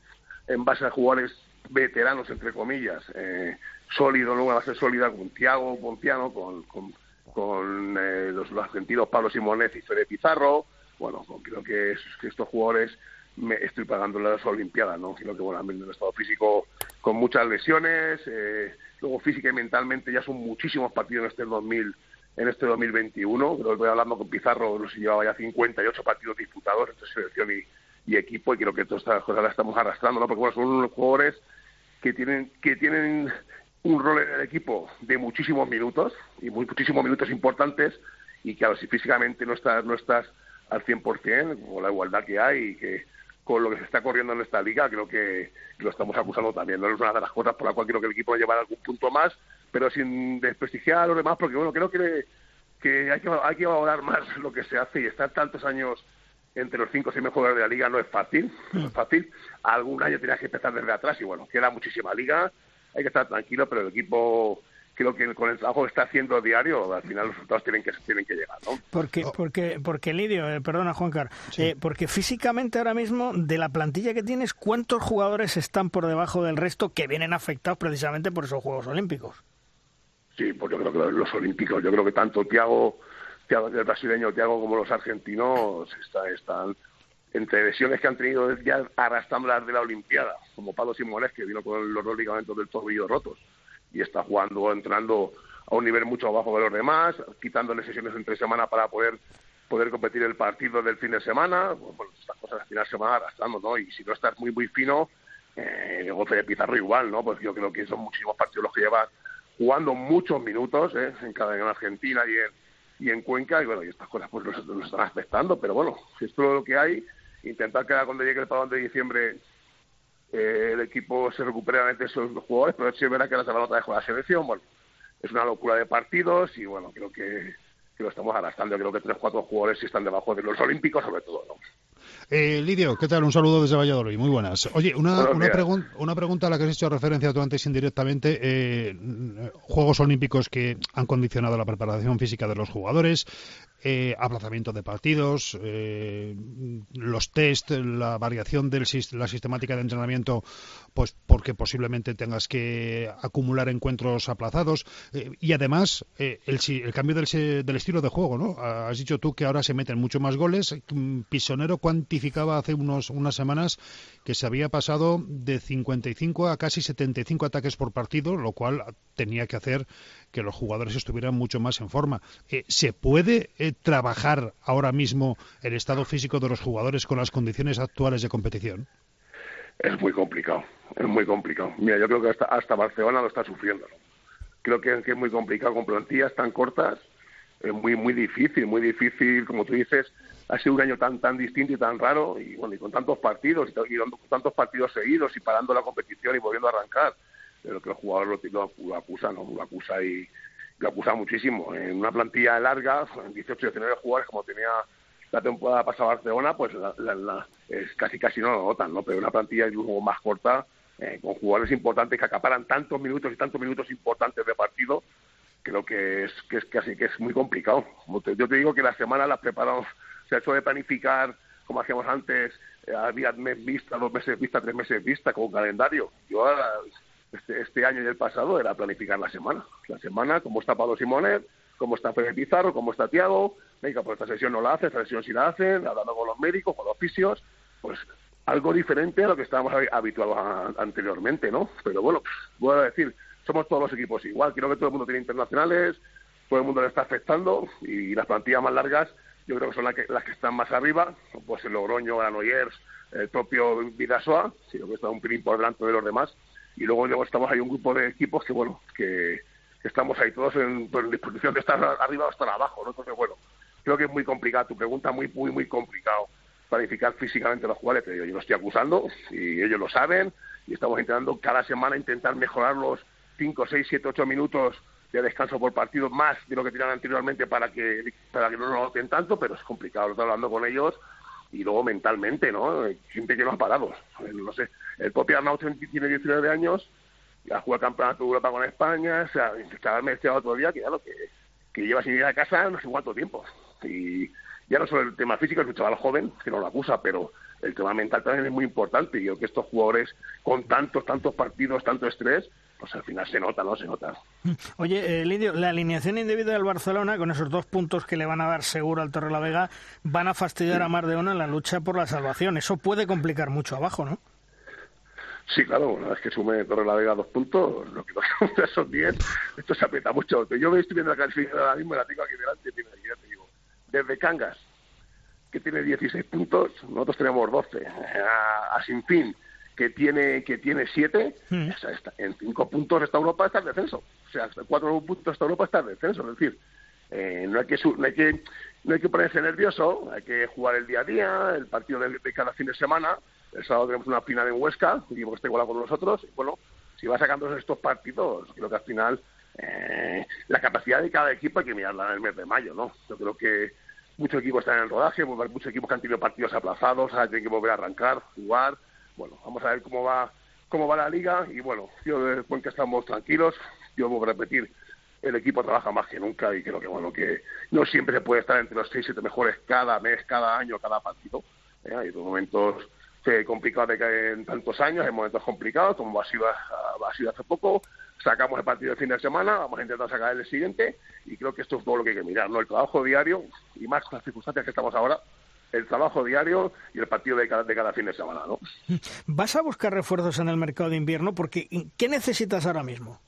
en base a jugadores veteranos, entre comillas, eh, sólido, ¿no? una base sólida con Tiago con, con, con eh, los, argentinos Pablo Simonet y Fede Pizarro. Bueno, creo que, es, que estos jugadores me estoy pagando las Olimpiadas, ¿no? Creo que, bueno, han un estado físico con muchas lesiones, eh, luego física y mentalmente ya son muchísimos partidos en este 2000 en este 2021. Creo que voy hablando con Pizarro, no sé, llevaba ya 58 partidos disputados entre selección y, y equipo y creo que todas estas cosas las estamos arrastrando, ¿no? Porque bueno, son unos jugadores que tienen que tienen un rol en el equipo de muchísimos minutos y muchísimos minutos importantes y que si físicamente no estás no estás al 100% con la igualdad que hay y que con lo que se está corriendo en esta liga creo que lo estamos acusando también no es una de las cosas por la cual quiero que el equipo lleve algún punto más pero sin desprestigiar a los demás porque bueno creo que que hay que hay que valorar más lo que se hace y estar tantos años entre los cinco o seis mejores de la liga no es fácil, [LAUGHS] no es fácil. Algún año tenías que empezar desde atrás y bueno, queda muchísima liga, hay que estar tranquilo, pero el equipo creo que con el trabajo que está haciendo diario, al final los resultados tienen que, tienen que llegar, ¿no? Porque, porque, porque Lidio, eh, perdona Juancar, eh, porque físicamente ahora mismo, de la plantilla que tienes, ¿cuántos jugadores están por debajo del resto que vienen afectados precisamente por esos Juegos Olímpicos? Sí, pues yo creo que los olímpicos, yo creo que tanto Tiago, Tiago el brasileño Tiago como los argentinos está- están entre lesiones que han tenido ya arrastrando las de la Olimpiada, como Pablo Simones, que vino con los dos ligamentos del tobillo rotos y está jugando, entrando a un nivel mucho abajo de los demás, quitándole sesiones entre semana para poder poder competir el partido del fin de semana. Bueno, estas cosas al final se van arrastrando, ¿no? Y si no estás muy, muy fino, eh, el golpe de Pizarro igual, ¿no? Pues yo creo que son muchísimos partidos los que lleva jugando muchos minutos, ¿eh? En cada en Argentina y en, y en Cuenca, y bueno, y estas cosas pues nos, nos están afectando, pero bueno, si esto es lo que hay, intentar que cuando llegue el parón de diciembre eh, el equipo se recupere de esos jugadores, pero sí es verdad que la semana otra vez con la selección, bueno, es una locura de partidos y bueno, creo que, que lo estamos arrastrando, creo que tres cuatro jugadores sí están debajo de los olímpicos sobre todo, ¿no? Eh, Lidio, ¿qué tal? Un saludo desde Valladolid. Muy buenas. Oye, una, una, pregun- una pregunta a la que has hecho referencia tú antes indirectamente. eh, Juegos Olímpicos que han condicionado la preparación física de los jugadores, eh, aplazamiento de partidos, eh, los test, la variación de la sistemática de entrenamiento, pues porque posiblemente tengas que acumular encuentros aplazados eh, y además eh, el, el cambio del, del estilo de juego, ¿no? Has dicho tú que ahora se meten mucho más goles. Mm, Pisonero cuantificaba hace unos, unas semanas que se había pasado de 55 a casi 75 ataques por partido, lo cual tenía que hacer que los jugadores estuvieran mucho más en forma. Eh, ¿Se puede eh, trabajar ahora mismo el estado físico de los jugadores con las condiciones actuales de competición? Es muy complicado, es muy complicado. Mira, yo creo que hasta, hasta Barcelona lo está sufriendo. Creo que, es muy complicado con plantillas tan cortas, es muy muy difícil, muy difícil, como tú dices, ha sido un año tan tan distinto y tan raro y bueno, y con tantos partidos y, y dando tantos partidos seguidos y parando la competición y volviendo a arrancar, pero que el jugador lo, lo, lo acusa, no, lo acusa y lo acusa muchísimo. En una plantilla larga, en 18 19 jugadores como tenía la temporada pasada Barcelona, pues la, es casi casi no lo notan, ¿no? Pero una plantilla incluso más corta, eh, con jugadores importantes que acaparan tantos minutos y tantos minutos importantes de partido, creo que es que es casi que es muy complicado. Yo te digo que la semana la preparamos, se suele planificar como hacíamos antes, eh, había mes vista, dos meses vista, tres meses vista, con calendario. Yo este, este año y el pasado era planificar la semana. La semana, cómo está Pablo Simonet, cómo está Fede Pizarro, cómo está Tiago, venga, pues esta sesión no la hace, esta sesión sí la hacen, hablando con los médicos, con los fisios, pues algo diferente a lo que estábamos habi- habituados anteriormente, ¿no? Pero bueno, voy a decir, somos todos los equipos igual, creo que todo el mundo tiene internacionales, todo el mundo le está afectando y las plantillas más largas yo creo que son las que, las que están más arriba, pues el Logroño, Granollers, el propio Vidasoa, sino que está un pelín por delante de los demás. Y luego, estamos ahí un grupo de equipos que, bueno, que, que estamos ahí todos en, en disposición de estar arriba o estar abajo, ¿no? Entonces, bueno, creo que es muy complicado, tu pregunta muy, muy, muy complicado planificar físicamente los jugadores, yo, yo lo estoy acusando y ellos lo saben y estamos intentando cada semana intentar mejorar los 5, 6, 7, 8 minutos de descanso por partido más de lo que tenían anteriormente para que para que no lo noten tanto, pero es complicado, lo estoy hablando con ellos y luego mentalmente, ¿no? Siempre que no ha parado. No sé, el propio Arnaut tiene 19 años, ya juega el campeonato de Europa con España, o sea, mes este otro día que ya lo que, que lleva sin ir a casa no sé cuánto tiempo. Y ya no solo el tema físico, es un chaval joven, que no lo acusa, pero el tema mental también es muy importante y creo que estos jugadores con tantos, tantos partidos, tanto estrés, pues al final se nota, ¿no? Se nota. Oye, eh, Lidio, la alineación indebida del Barcelona, con esos dos puntos que le van a dar seguro al Torrelavega, van a fastidiar a Mar de Ona en la lucha por la salvación. Eso puede complicar mucho abajo, ¿no? Sí, claro, una vez que sume Torre la Vega dos puntos, lo que nos [LAUGHS] son diez, esto se aprieta mucho. Yo estoy viendo la clasificación ahora mismo, la tengo aquí delante, mira, ya te digo, desde Cangas, que tiene 16 puntos, nosotros tenemos 12, [LAUGHS] a, a Sinfín, que tiene que tiene 7, o sea, está- en 5 puntos esta Europa está en descenso, o sea, 4 puntos esta Europa está en descenso, es decir, eh, no hay que no hay que no hay que ponerse nervioso, hay que jugar el día a día, el partido de, de cada fin de semana. El sábado tenemos una final en Huesca, equipo que está igual con nosotros. Y bueno, si va sacando estos partidos, creo que al final eh, la capacidad de cada equipo hay que mirarla en el mes de mayo, ¿no? Yo creo que muchos equipos están en el rodaje, muchos equipos que han tenido partidos aplazados, ahora tienen que volver a arrancar, jugar. Bueno, vamos a ver cómo va cómo va la liga y bueno, yo de Cuenca estamos tranquilos, yo vuelvo a repetir, el equipo trabaja más que nunca y creo que bueno que no siempre se puede estar entre los seis siete mejores cada mes, cada año, cada partido. ¿eh? Hay momentos complicados de que en tantos años, hay momentos complicados, como ha sido, ha sido hace poco. Sacamos el partido de fin de semana, vamos a intentar sacar el siguiente y creo que esto es todo lo que hay que mirar, ¿no? El trabajo diario y más las circunstancias que estamos ahora, el trabajo diario y el partido de cada, de cada fin de semana, ¿no? [LAUGHS] ¿Vas a buscar refuerzos en el mercado de invierno? Porque ¿qué necesitas ahora mismo?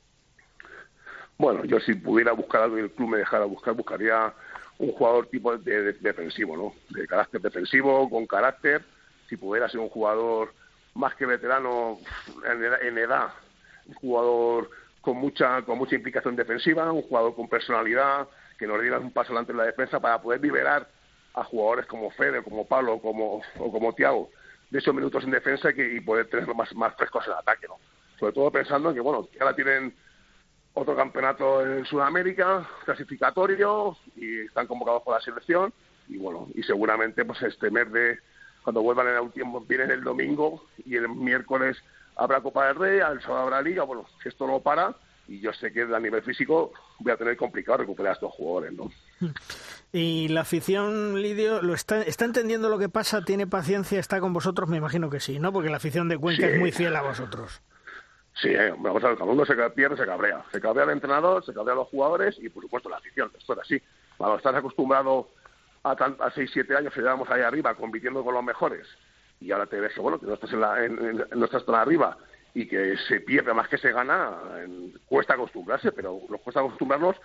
Bueno, yo si pudiera buscar algo y el club me dejara buscar, buscaría un jugador tipo de, defensivo, ¿no? De carácter defensivo, con carácter. Si pudiera ser un jugador más que veterano en edad, un jugador con mucha con mucha implicación defensiva, un jugador con personalidad, que nos diera un paso adelante en la defensa para poder liberar a jugadores como Fede, como Pablo como, o como Tiago de esos minutos en defensa y, poder tener más, más frescos en ataque, ¿no? Sobre todo pensando en que, bueno, que ahora tienen otro campeonato en Sudamérica, clasificatorio, y están convocados por la selección, y bueno, y seguramente pues este mes de, cuando vuelvan en el tiempo, vienen el domingo, y el miércoles habrá Copa del Rey, el sábado habrá Liga, bueno, si esto no para, y yo sé que a nivel físico voy a tener complicado recuperar a estos jugadores, ¿no? Y la afición, Lidio, ¿lo está, está entendiendo lo que pasa? ¿Tiene paciencia? ¿Está con vosotros? Me imagino que sí, ¿no? Porque la afición de Cuenca es muy fiel a vosotros. Sí, eh, vamos a ver, cuando uno se pierde, se cabrea. Se cabrea el entrenador, se cabrea los jugadores y, por supuesto, la afición. Esto es así. Cuando estás acostumbrado a, a 6, 7 años que llevamos ahí arriba compitiendo con los mejores y ahora te ves que, bueno, que no estás, en la, en, no estás tan arriba y que se pierde más que se gana, cuesta acostumbrarse, pero nos cuesta acostumbrarnos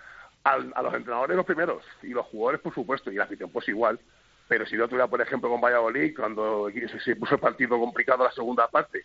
a los entrenadores los primeros y los jugadores, por supuesto, y la afición, pues igual. Pero si yo tuviera, por ejemplo, con Valladolid, cuando se puso el partido complicado la segunda parte,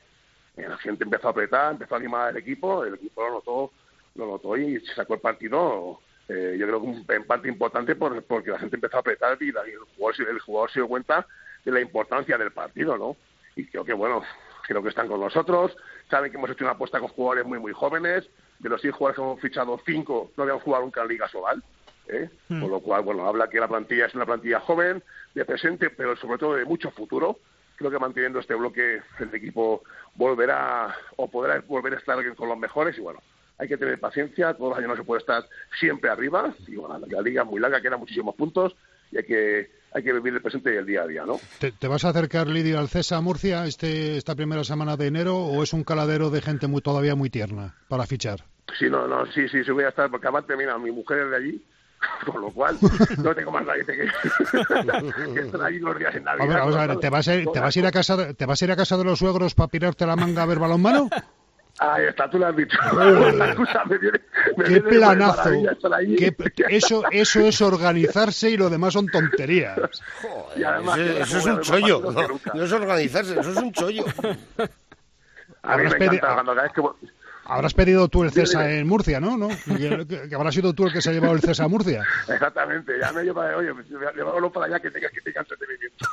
eh, la gente empezó a apretar, empezó a animar al equipo, el equipo lo notó, lo notó y se sacó el partido. Eh, yo creo que en parte importante por, porque la gente empezó a apretar y, el, jugador, el jugador se dio cuenta de la importancia del partido, ¿no? Y creo que, bueno, creo que están con nosotros, saben que hemos hecho una apuesta con jugadores muy, muy jóvenes, de los seis jugadores que hemos fichado, cinco no habían jugado nunca en Liga Sobal, ¿eh? Hmm. con lo cual, bueno, habla que la plantilla es una plantilla joven, de presente, pero sobre todo de mucho futuro, creo que manteniendo este bloque el equipo volverá o podrá volver a estar con los mejores y bueno, hay que tener paciencia, todos los años no se puede estar siempre arriba y bueno, la liga es muy larga, quedan muchísimos puntos y hay que hay que vivir el presente y el día a día, ¿no? ¿Te, vas a acercar, Lidio, al CESA Murcia este, esta primera semana de enero o es un caladero de gente muy todavía muy tierna para fichar? Sí, no, no, sí, sí, sí voy a estar, porque aparte, mira, mi mujer es de allí [LAUGHS] con lo cual no tengo más nadie que, [LAUGHS] que estar ahí los días en Navidad. Vamos a ver, ¿te vas a, ir, ¿te vas a ir a casa, te vas a ir a casa de los suegros para pirarte la manga a ver balonmano? [LAUGHS] Ahí está, tú lo has dicho. [LAUGHS] ¡Qué planazo! eso, eso es organizarse y lo demás son tonterías. [LAUGHS] Joder, eso, es un chollo. No, es organizarse, eso es un chollo. A mí me encanta cuando cada vez que Habrás pedido tú el CESA en Murcia, ¿no? ¿no? Que, habrás sido tú el que se ha llevado el CESA a Murcia. Exactamente, ya me lleva, oye, llevámoslo para allá que tengas que tenga entretenimiento.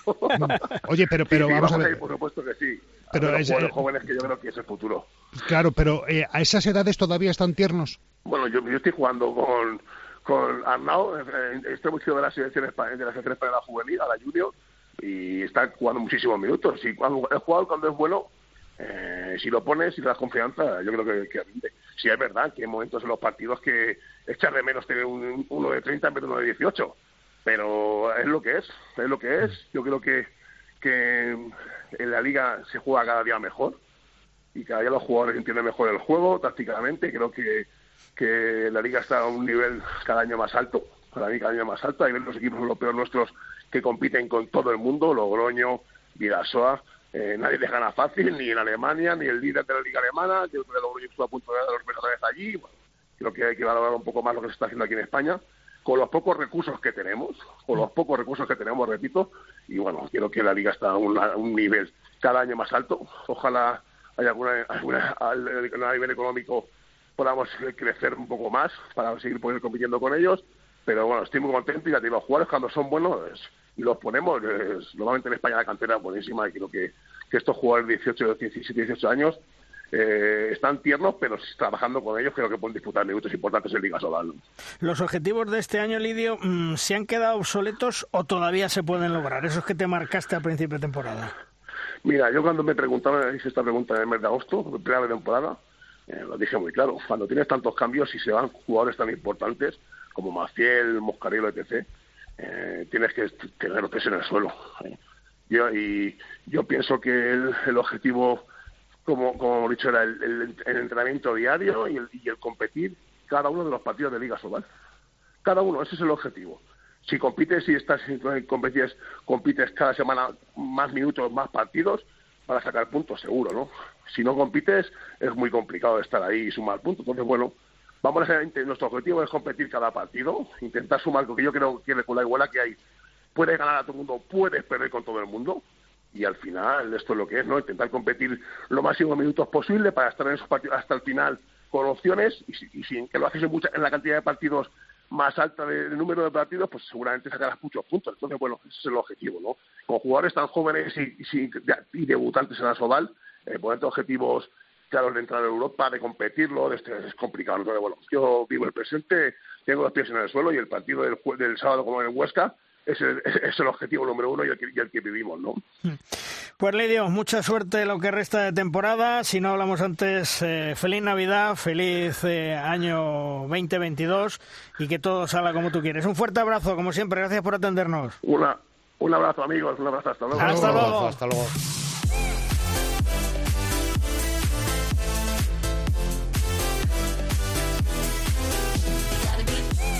Oye, pero, pero vamos a ver. por supuesto que sí. Pero los, es, jóvenes que yo creo que es el futuro. Claro, pero eh, ¿a esas edades todavía están tiernos? Bueno, yo, yo estoy jugando con, con Arnau, eh, estoy muy de la selección de la selección española juvenil, a la junior, y está jugando muchísimos minutos. Cuando, el jugador cuando es bueno eh, si lo pones y te das confianza, yo creo que, que Si es verdad que hay momentos en los partidos que echar de menos tener un, uno de 30 en vez de uno de 18, pero es lo que es, es lo que es. Yo creo que, que en la liga se juega cada día mejor y cada día los jugadores entienden mejor el juego tácticamente. Creo que, que la liga está a un nivel cada año más alto, para mí cada año más alto. Hay los equipos nuestros que compiten con todo el mundo, Logroño, Vidasoa eh, nadie les gana fácil, ni en Alemania, ni el líder de la liga alemana, que luego estuvo a punto de dar los mejores allí. Bueno, creo que hay que valorar un poco más lo que se está haciendo aquí en España, con los pocos recursos que tenemos, con los pocos recursos que tenemos, repito, y bueno, quiero que la liga está a un, nivel cada año más alto. Ojalá haya alguna, a nivel económico podamos crecer un poco más para seguir poder compitiendo con ellos, pero bueno, estoy muy contento y ya te los jugadores cuando son buenos los ponemos. normalmente en España la cantera es buenísima y creo que, estos jugadores de 18, 17, 18 años eh, están tiernos, pero trabajando con ellos creo que pueden disputar minutos importantes en Liga Solal. ¿Los objetivos de este año, Lidio, mm, se han quedado obsoletos o todavía se pueden lograr? Esos que te marcaste al principio de temporada. Mira, yo cuando me preguntaban, hice esta pregunta en el mes de agosto, primera de temporada, Eh, lo dije muy claro, cuando tienes tantos cambios y se van jugadores tan importantes como Maciel, Moscarello, etc., eh, tienes que tener los pies en el suelo. ¿eh? Yo, y yo pienso que el, objetivo, como, como hemos dicho, era el, entrenamiento diario y el, y el, competir cada uno de los partidos de Liga Sobal. Cada uno, ese es el objetivo. Si compites y estás compites, compites cada semana más minutos, más partidos, para sacar puntos, seguro, ¿no? Si no compites, es muy complicado estar ahí y sumar puntos. Entonces, bueno, vamos a nuestro objetivo es competir cada partido, intentar sumar, porque yo creo que con la igualdad que hay, puedes ganar a todo el mundo, puedes perder con todo el mundo, y al final esto es lo que es, ¿no? Intentar competir lo máximo minutos posible para estar en esos partidos hasta el final con opciones, y, sin que lo haces en, mucha, en la cantidad de partidos más alta del número de partidos, pues seguramente sacarás muchos puntos. Entonces, bueno, ese es el objetivo, ¿no? Con jugadores tan jóvenes y, y, debutantes en la Soval, eh, ponerte objetivos claros de entrar a Europa, de competirlo, de este, es complicado. Entonces, bueno, yo vivo el presente, tengo los pies en el suelo y el partido del, del sábado como en Huesca es el, es el objetivo número uno y el, que, y el que vivimos, ¿no? Pues Lidio, mucha suerte lo que resta de temporada. Si no hablamos antes, eh, feliz Navidad, feliz eh, año 2022 y que todo salga como tú quieres. Un fuerte abrazo, como siempre. Gracias por atendernos. Una, un abrazo, amigos. Un abrazo. Hasta luego. Hasta luego. Hasta luego.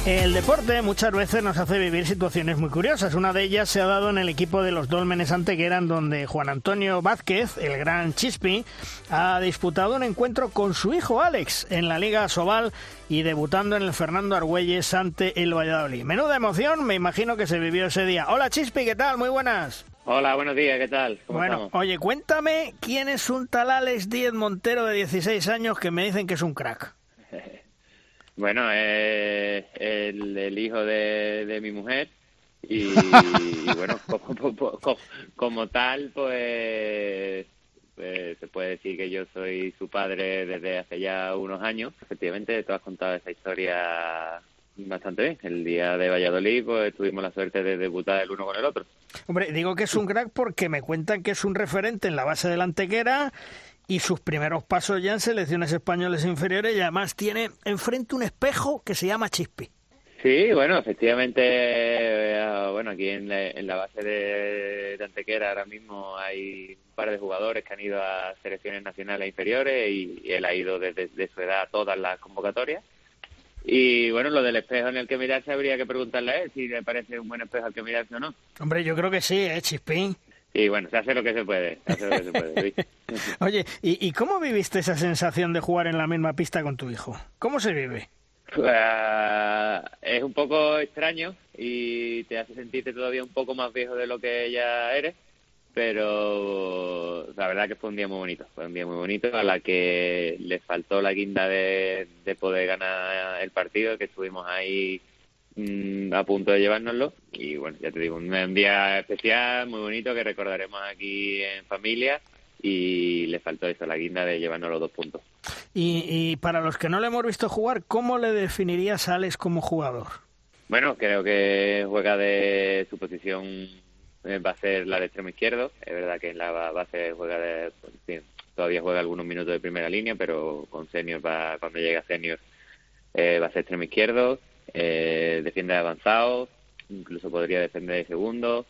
El deporte muchas veces nos hace vivir situaciones muy curiosas. Una de ellas se ha dado en el equipo de los Dolmenes Antequeran, donde Juan Antonio Vázquez, el gran Chispi, ha disputado un encuentro con su hijo Alex en la Liga Sobal y debutando en el Fernando Argüelles ante el Valladolid. Menuda emoción, me imagino que se vivió ese día. Hola Chispi, ¿qué tal? Muy buenas. Hola, buenos días, ¿qué tal? bueno, oye, cuéntame quién es un tal Alex Díez Montero de 16 años que me dicen que es un crack. [LAUGHS] Bueno, es el, hijo de, mi mujer y, bueno, [LAUGHS] como, tal, pues, pues, se puede decir que yo soy su padre desde hace ya unos años. Efectivamente, tú has contado esa historia bastante bien. El día de Valladolid, pues tuvimos la suerte de debutar el uno con el otro. Hombre, digo que es un crack porque me cuentan que es un referente en la base de la antequera y sus primeros pasos ya en selecciones españoles inferiores y además tiene enfrente un espejo que se llama Chispi. Sí, bueno, efectivamente, eh, bueno, aquí en la, base de, Antequera ahora mismo hay un par de jugadores que han ido a selecciones nacionales inferiores y, él ha ido desde su edad a todas las convocatorias. Y bueno, lo del espejo en el que mirarse habría que preguntarle a él si le parece un buen espejo al que mirarse o no. Hombre, yo creo que sí, ¿eh, Chispín? Y bueno, se hace lo que se puede. [LAUGHS] Oye, ¿y, cómo viviste esa sensación de jugar en la misma pista con tu hijo? ¿Cómo se vive? Pues, es un poco extraño y te hace sentirte todavía un poco más viejo de lo que ya eres, pero la verdad que fue un día muy bonito, fue un día muy bonito a la que le faltó la guinda de, de poder ganar el partido, que estuvimos ahí Mm, a punto de llevárnoslo. Y bueno, ya te digo, un día especial, muy bonito, que recordaremos aquí en familia. Y le faltó eso, la guinda de llevarnos los dos puntos. Y, para los que no le hemos visto jugar, ¿cómo le definirías a Alex como jugador? Bueno, creo que juega de su posición eh, va a ser la de extremo izquierdo. Es verdad que en la base juega de, todavía juega algunos minutos de primera línea, pero con senior va, cuando llegue a senior eh, va a ser extremo izquierdo eh, defiende de avanzado, incluso podría defender de segundo.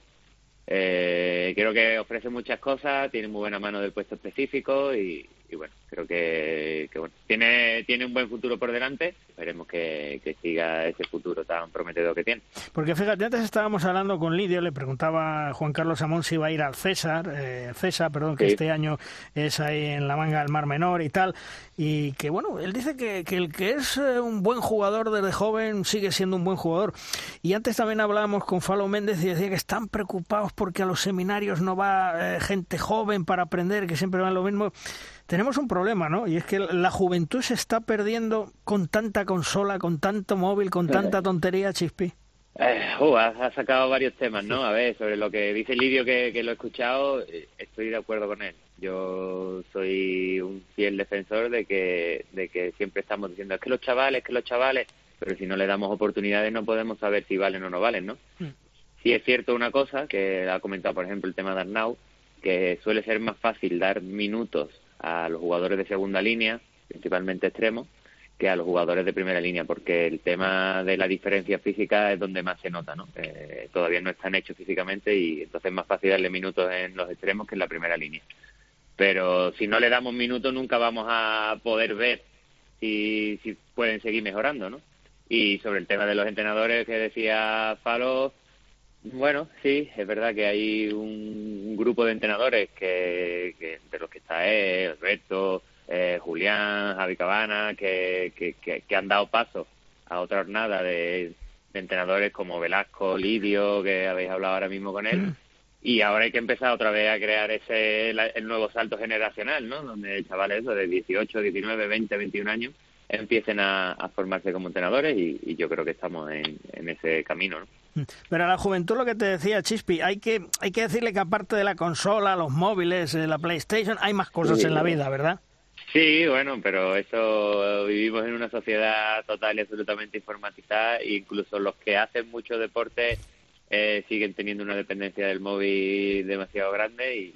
Eh, creo que ofrece muchas cosas, tiene muy buena mano del puesto específico y, y bueno, creo que, bueno, tiene, tiene un buen futuro por delante. Esperemos que, siga ese futuro tan prometedor que tiene. Porque fíjate, antes estábamos hablando con Lidio, le preguntaba a Juan Carlos Amón si iba a ir al César, eh, César, perdón, que este año es ahí en la manga del Mar Menor y tal. Y que bueno, él dice que, que el que es eh, un buen jugador desde joven sigue siendo un buen jugador. Y antes también hablábamos con Falo Méndez y decía que están preocupados porque a los seminarios no va eh, gente joven para aprender, que siempre van lo mismo tenemos un problema, ¿no? Y es que la juventud se está perdiendo con tanta consola, con tanto móvil, con tanta tontería, Chispi. Eh, uh, ha, sacado varios temas, ¿no? A ver, sobre lo que dice Lidio, que, que lo he escuchado, eh, estoy de acuerdo con él. Yo soy un fiel defensor de que, de que siempre estamos diciendo, es que los chavales, que los chavales, pero si no le damos oportunidades no podemos saber si valen o no valen, ¿no? Mm. Sí es cierto una cosa, que ha comentado, por ejemplo, el tema de Arnau, que suele ser más fácil dar minutos a los jugadores de segunda línea principalmente extremos, que a los jugadores de primera línea, porque el tema de la diferencia física es donde más se nota, ¿no? Eh, todavía no están hechos físicamente y entonces es más fácil darle minutos en los extremos que en la primera línea. Pero si no le damos minutos nunca vamos a poder ver si, pueden seguir mejorando, ¿no? Y sobre el tema de los entrenadores que decía Falo, bueno, sí, es verdad que hay un, grupo de entrenadores que, que de los que está él, Alberto, eh, Julián, Javi Cabana, que, que, han dado paso a otra jornada de, entrenadores como Velasco, Lidio, que habéis hablado ahora mismo con él. [LAUGHS] Y ahora hay que empezar otra vez a crear ese el nuevo salto generacional, ¿no? Donde chavales de 18, 19, 20, 21 años empiecen a, formarse como entrenadores y, yo creo que estamos en, en ese camino, ¿no? [LAUGHS] Pero a la juventud lo que te decía Chispi, hay que, hay que decirle que aparte de la consola, los móviles, eh, la PlayStation, hay más cosas en la vida, ¿verdad? Sí, bueno, pero eso vivimos en una sociedad total y absolutamente informatizada e incluso los que hacen mucho deporte eh, siguen teniendo una dependencia del móvil demasiado grande y,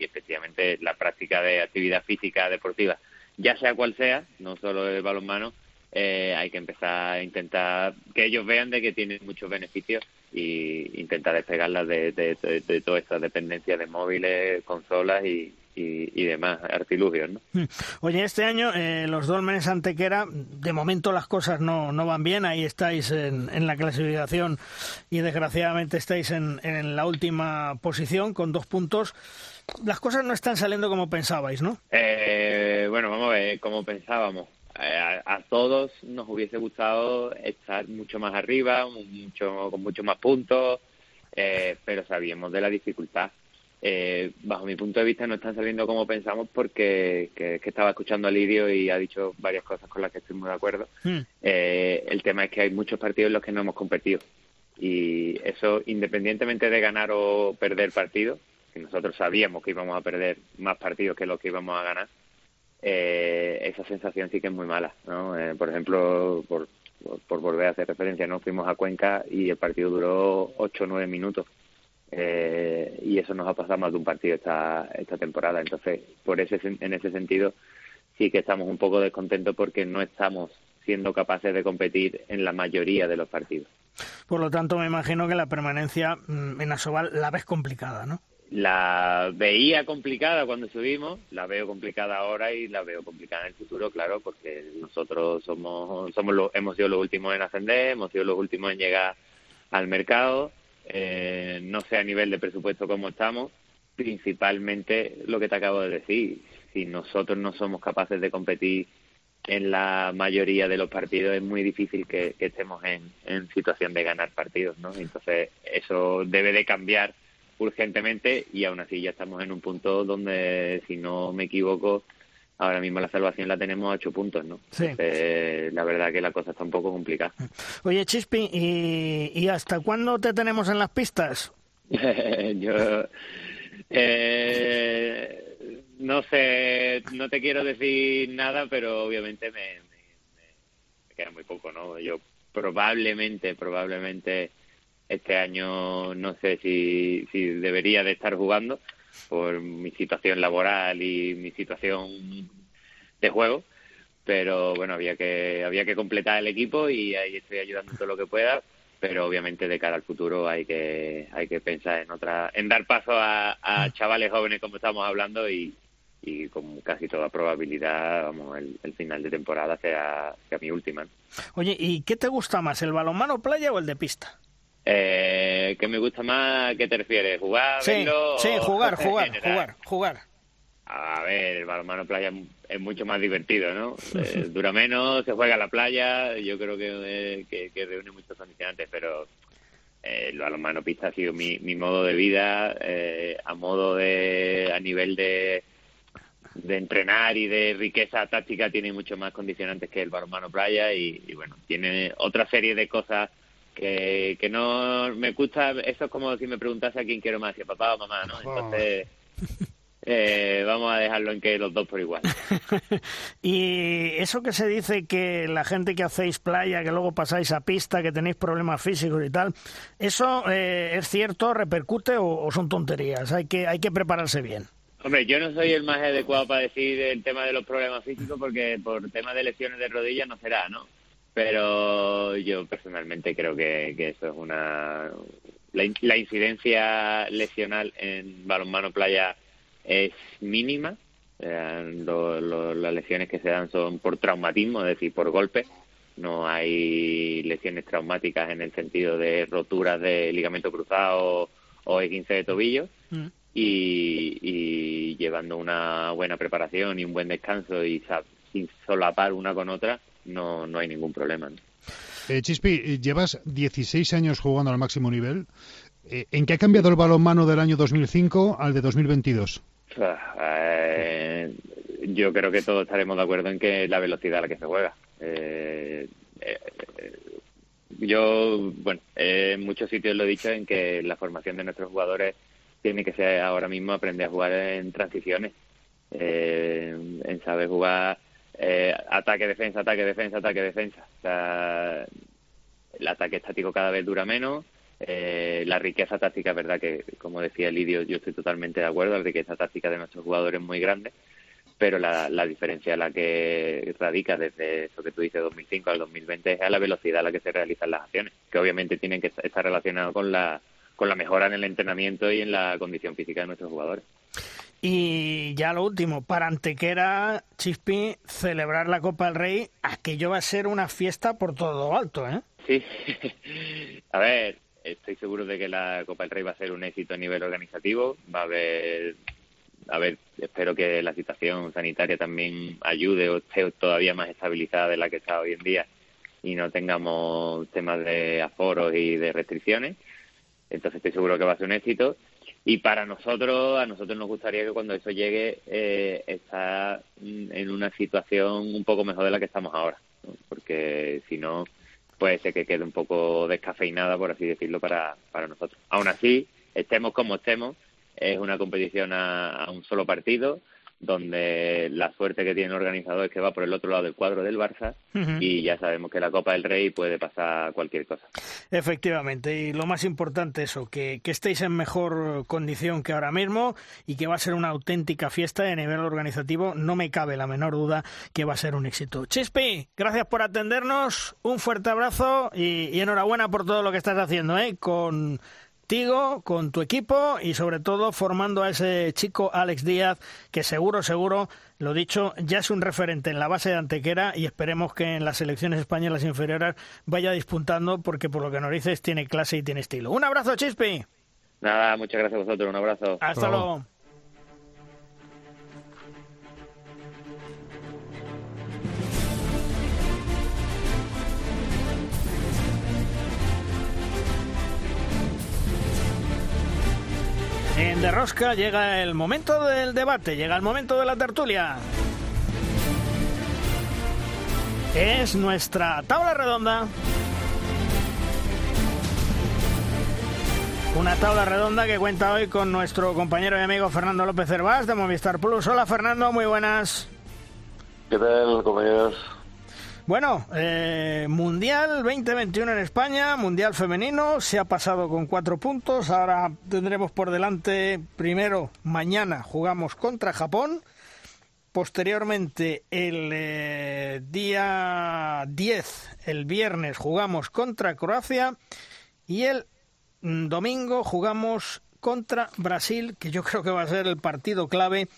efectivamente la práctica de actividad física deportiva, ya sea cual sea, no solo el balonmano, eh, hay que empezar a intentar que ellos vean de que tienen muchos beneficios y intentar despegarlas de, de, de, de toda esta dependencia de móviles, consolas y, y, demás artilugios. ¿no? Hmm. Oye, este año eh, los Dolmenes Antequera, de momento las cosas no, no van bien, ahí estáis en, en la clasificación y desgraciadamente estáis en, en la última posición con dos puntos. Las cosas no están saliendo como pensabais, ¿no? Eh, bueno, vamos a ver, como pensábamos. Eh, a, todos nos hubiese gustado estar mucho más arriba, mucho con mucho más puntos, eh, pero sabíamos de la dificultad eh, bajo mi punto de vista no están saliendo como pensamos porque que, estaba escuchando a Lidio y ha dicho varias cosas con las que estoy muy de acuerdo. Hmm. Eh, el tema es que hay muchos partidos en los que no hemos competido y eso independientemente de ganar o perder partidos, que nosotros sabíamos que íbamos a perder más partidos que los que íbamos a ganar, eh, esa sensación sí que es muy mala. ¿no? Eh, por ejemplo, por, por, volver a hacer referencia, no fuimos a Cuenca y el partido duró 8 o 9 minutos eh, y eso nos ha pasado más de un partido esta, esta temporada. Entonces, por ese, en ese sentido, sí que estamos un poco descontentos porque no estamos siendo capaces de competir en la mayoría de los partidos. Por lo tanto, me imagino que la permanencia mm, en Asobal la ves complicada, ¿no? La veía complicada cuando subimos, la veo complicada ahora y la veo complicada en el futuro, claro, porque nosotros somos, somos los, hemos sido los últimos en ascender, hemos sido los últimos en llegar al mercado eh, no sé a nivel de presupuesto cómo estamos, principalmente lo que te acabo de decir, si nosotros no somos capaces de competir en la mayoría de los partidos es muy difícil que, estemos en, en, situación de ganar partidos, ¿no? Entonces eso debe de cambiar urgentemente y aún así ya estamos en un punto donde, si no me equivoco, ahora mismo la salvación la tenemos a ocho puntos, ¿no? Sí. la verdad que la cosa está un poco complicada. [LAUGHS] Oye, Chispi, ¿y, hasta cuándo te tenemos en las pistas? [LAUGHS] Yo... Eh, no sé, no te quiero decir nada, pero obviamente me, me, queda muy poco, ¿no? Yo probablemente, probablemente este año no sé si, si debería de estar jugando, por mi situación laboral y mi situación de juego pero bueno había que había que completar el equipo y ahí estoy ayudando todo lo que pueda pero obviamente de cara al futuro hay que hay que pensar en otra en dar paso a, a chavales jóvenes como estamos hablando y, y con casi toda probabilidad vamos el, final de temporada sea, sea mi última oye y qué te gusta más el balonmano playa o el de pista eh, ¿Qué me gusta más? ¿Qué te refieres? ¿Jugar? Sí, sí jugar, jugar, jugar, jugar. A ver, el balonmano playa es mucho más divertido, ¿no? [LAUGHS] Eh, dura menos, se juega en la playa, yo creo que, eh, que, reúne muchos condicionantes, pero eh, el balonmano pista ha sido mi, mi modo de vida, eh, a modo de, a nivel de, de entrenar y de riqueza táctica tiene mucho más condicionantes que el balonmano playa y, y bueno, tiene otra serie de cosas que, que no me gusta, eso es como si me preguntase a quién quiero más, si a papá o mamá, ¿no? Entonces, eh, vamos a dejarlo en que los dos por igual. [LAUGHS] y eso que se dice que la gente que hacéis playa, que luego pasáis a pista, que tenéis problemas físicos y tal, ¿eso eh, es cierto, repercute o, son tonterías? Hay que, hay que prepararse bien. Hombre, yo no soy el más adecuado para decir el tema de los problemas físicos porque por tema de lesiones de rodillas no será, ¿no? Pero yo personalmente creo que, eso es una... La, incidencia lesional en balonmano playa es mínima. las lesiones que se dan son por traumatismo, es decir, por golpe. No hay lesiones traumáticas en el sentido de roturas de ligamento cruzado o 15 de tobillo. Mm y, llevando una buena preparación y un buen descanso y sin solapar una con otra, no, no hay ningún problema. Eh, Chispi, llevas 16 años jugando al máximo nivel. Eh, ¿En qué ha cambiado el balonmano del año 2005 al de 2022? Ah, eh, yo creo que todos estaremos de acuerdo en que la velocidad a la que se juega. Eh, yo, bueno, en muchos sitios lo he dicho en que la formación de nuestros jugadores tiene que ser ahora mismo aprender a jugar en transiciones, eh, en saber jugar eh, ataque, defensa, ataque, defensa, ataque, defensa. el ataque estático cada vez dura menos. Eh, la riqueza táctica, es verdad que, como decía Lidio, yo estoy totalmente de acuerdo, la riqueza táctica de nuestros jugadores es muy grande, pero la, la diferencia la que radica desde eso que tú dices 2005 al 2020 es a la velocidad a la que se realizan las acciones, que obviamente tienen que estar relacionadas con la con la mejora en el entrenamiento y en la condición física de nuestros jugadores. Y ya lo último, para Antequera, Chispi, celebrar la Copa del Rey, aquello va a ser una fiesta por todo alto, ¿eh? Sí. [LAUGHS] a ver, estoy seguro de que la Copa del Rey va a ser un éxito a nivel organizativo. Va a haber, a ver, espero que la situación sanitaria también ayude o esté todavía más estabilizada de la que está hoy en día y no tengamos temas de aforos y de restricciones. Entonces estoy seguro que va a ser un éxito. Y para nosotros, a nosotros nos gustaría que cuando eso llegue, eh, estar en una situación un poco mejor de la que estamos ahora. Porque si no, puede ser que quede un poco descafeinada, por así decirlo, para, para nosotros. Aún así, estemos como estemos, es una competición a un solo partido donde la suerte que tiene el organizador es que va por el otro lado del cuadro del Barça y ya sabemos que la Copa del Rey puede pasar cualquier cosa. Efectivamente, y lo más importante eso, que, que estéis en mejor condición que ahora mismo y que va a ser una auténtica fiesta de nivel organizativo, no me cabe la menor duda que va a ser un éxito. Chispi, gracias por atendernos, un fuerte abrazo y, y enhorabuena por todo lo que estás haciendo, ¿eh? con con tu equipo y sobre todo formando a ese chico Alex Díaz que seguro, seguro, lo dicho, ya es un referente en la base de Antequera y esperemos que en las selecciones españolas inferiores vaya dispuntando porque por lo que nos dices tiene clase y tiene estilo. Un abrazo, Chispi. Nada, muchas gracias a vosotros, un abrazo. Hasta luego. En De Rosca llega el momento del debate, llega el momento de la tertulia. Es nuestra tabla redonda. Una tabla redonda que cuenta hoy con nuestro compañero y amigo Fernando López Hervás de Movistar Plus. Hola Fernando, muy buenas. ¿Qué tal, compañeros? Bueno, eh, Mundial 2021 en España, Mundial femenino, se ha pasado con cuatro puntos. Ahora tendremos por delante, primero, mañana jugamos contra Japón. Posteriormente, el eh, día 10, el viernes, jugamos contra Croacia. Y el mm, domingo jugamos contra Brasil, que yo [LAUGHS] creo que va a ser el partido clave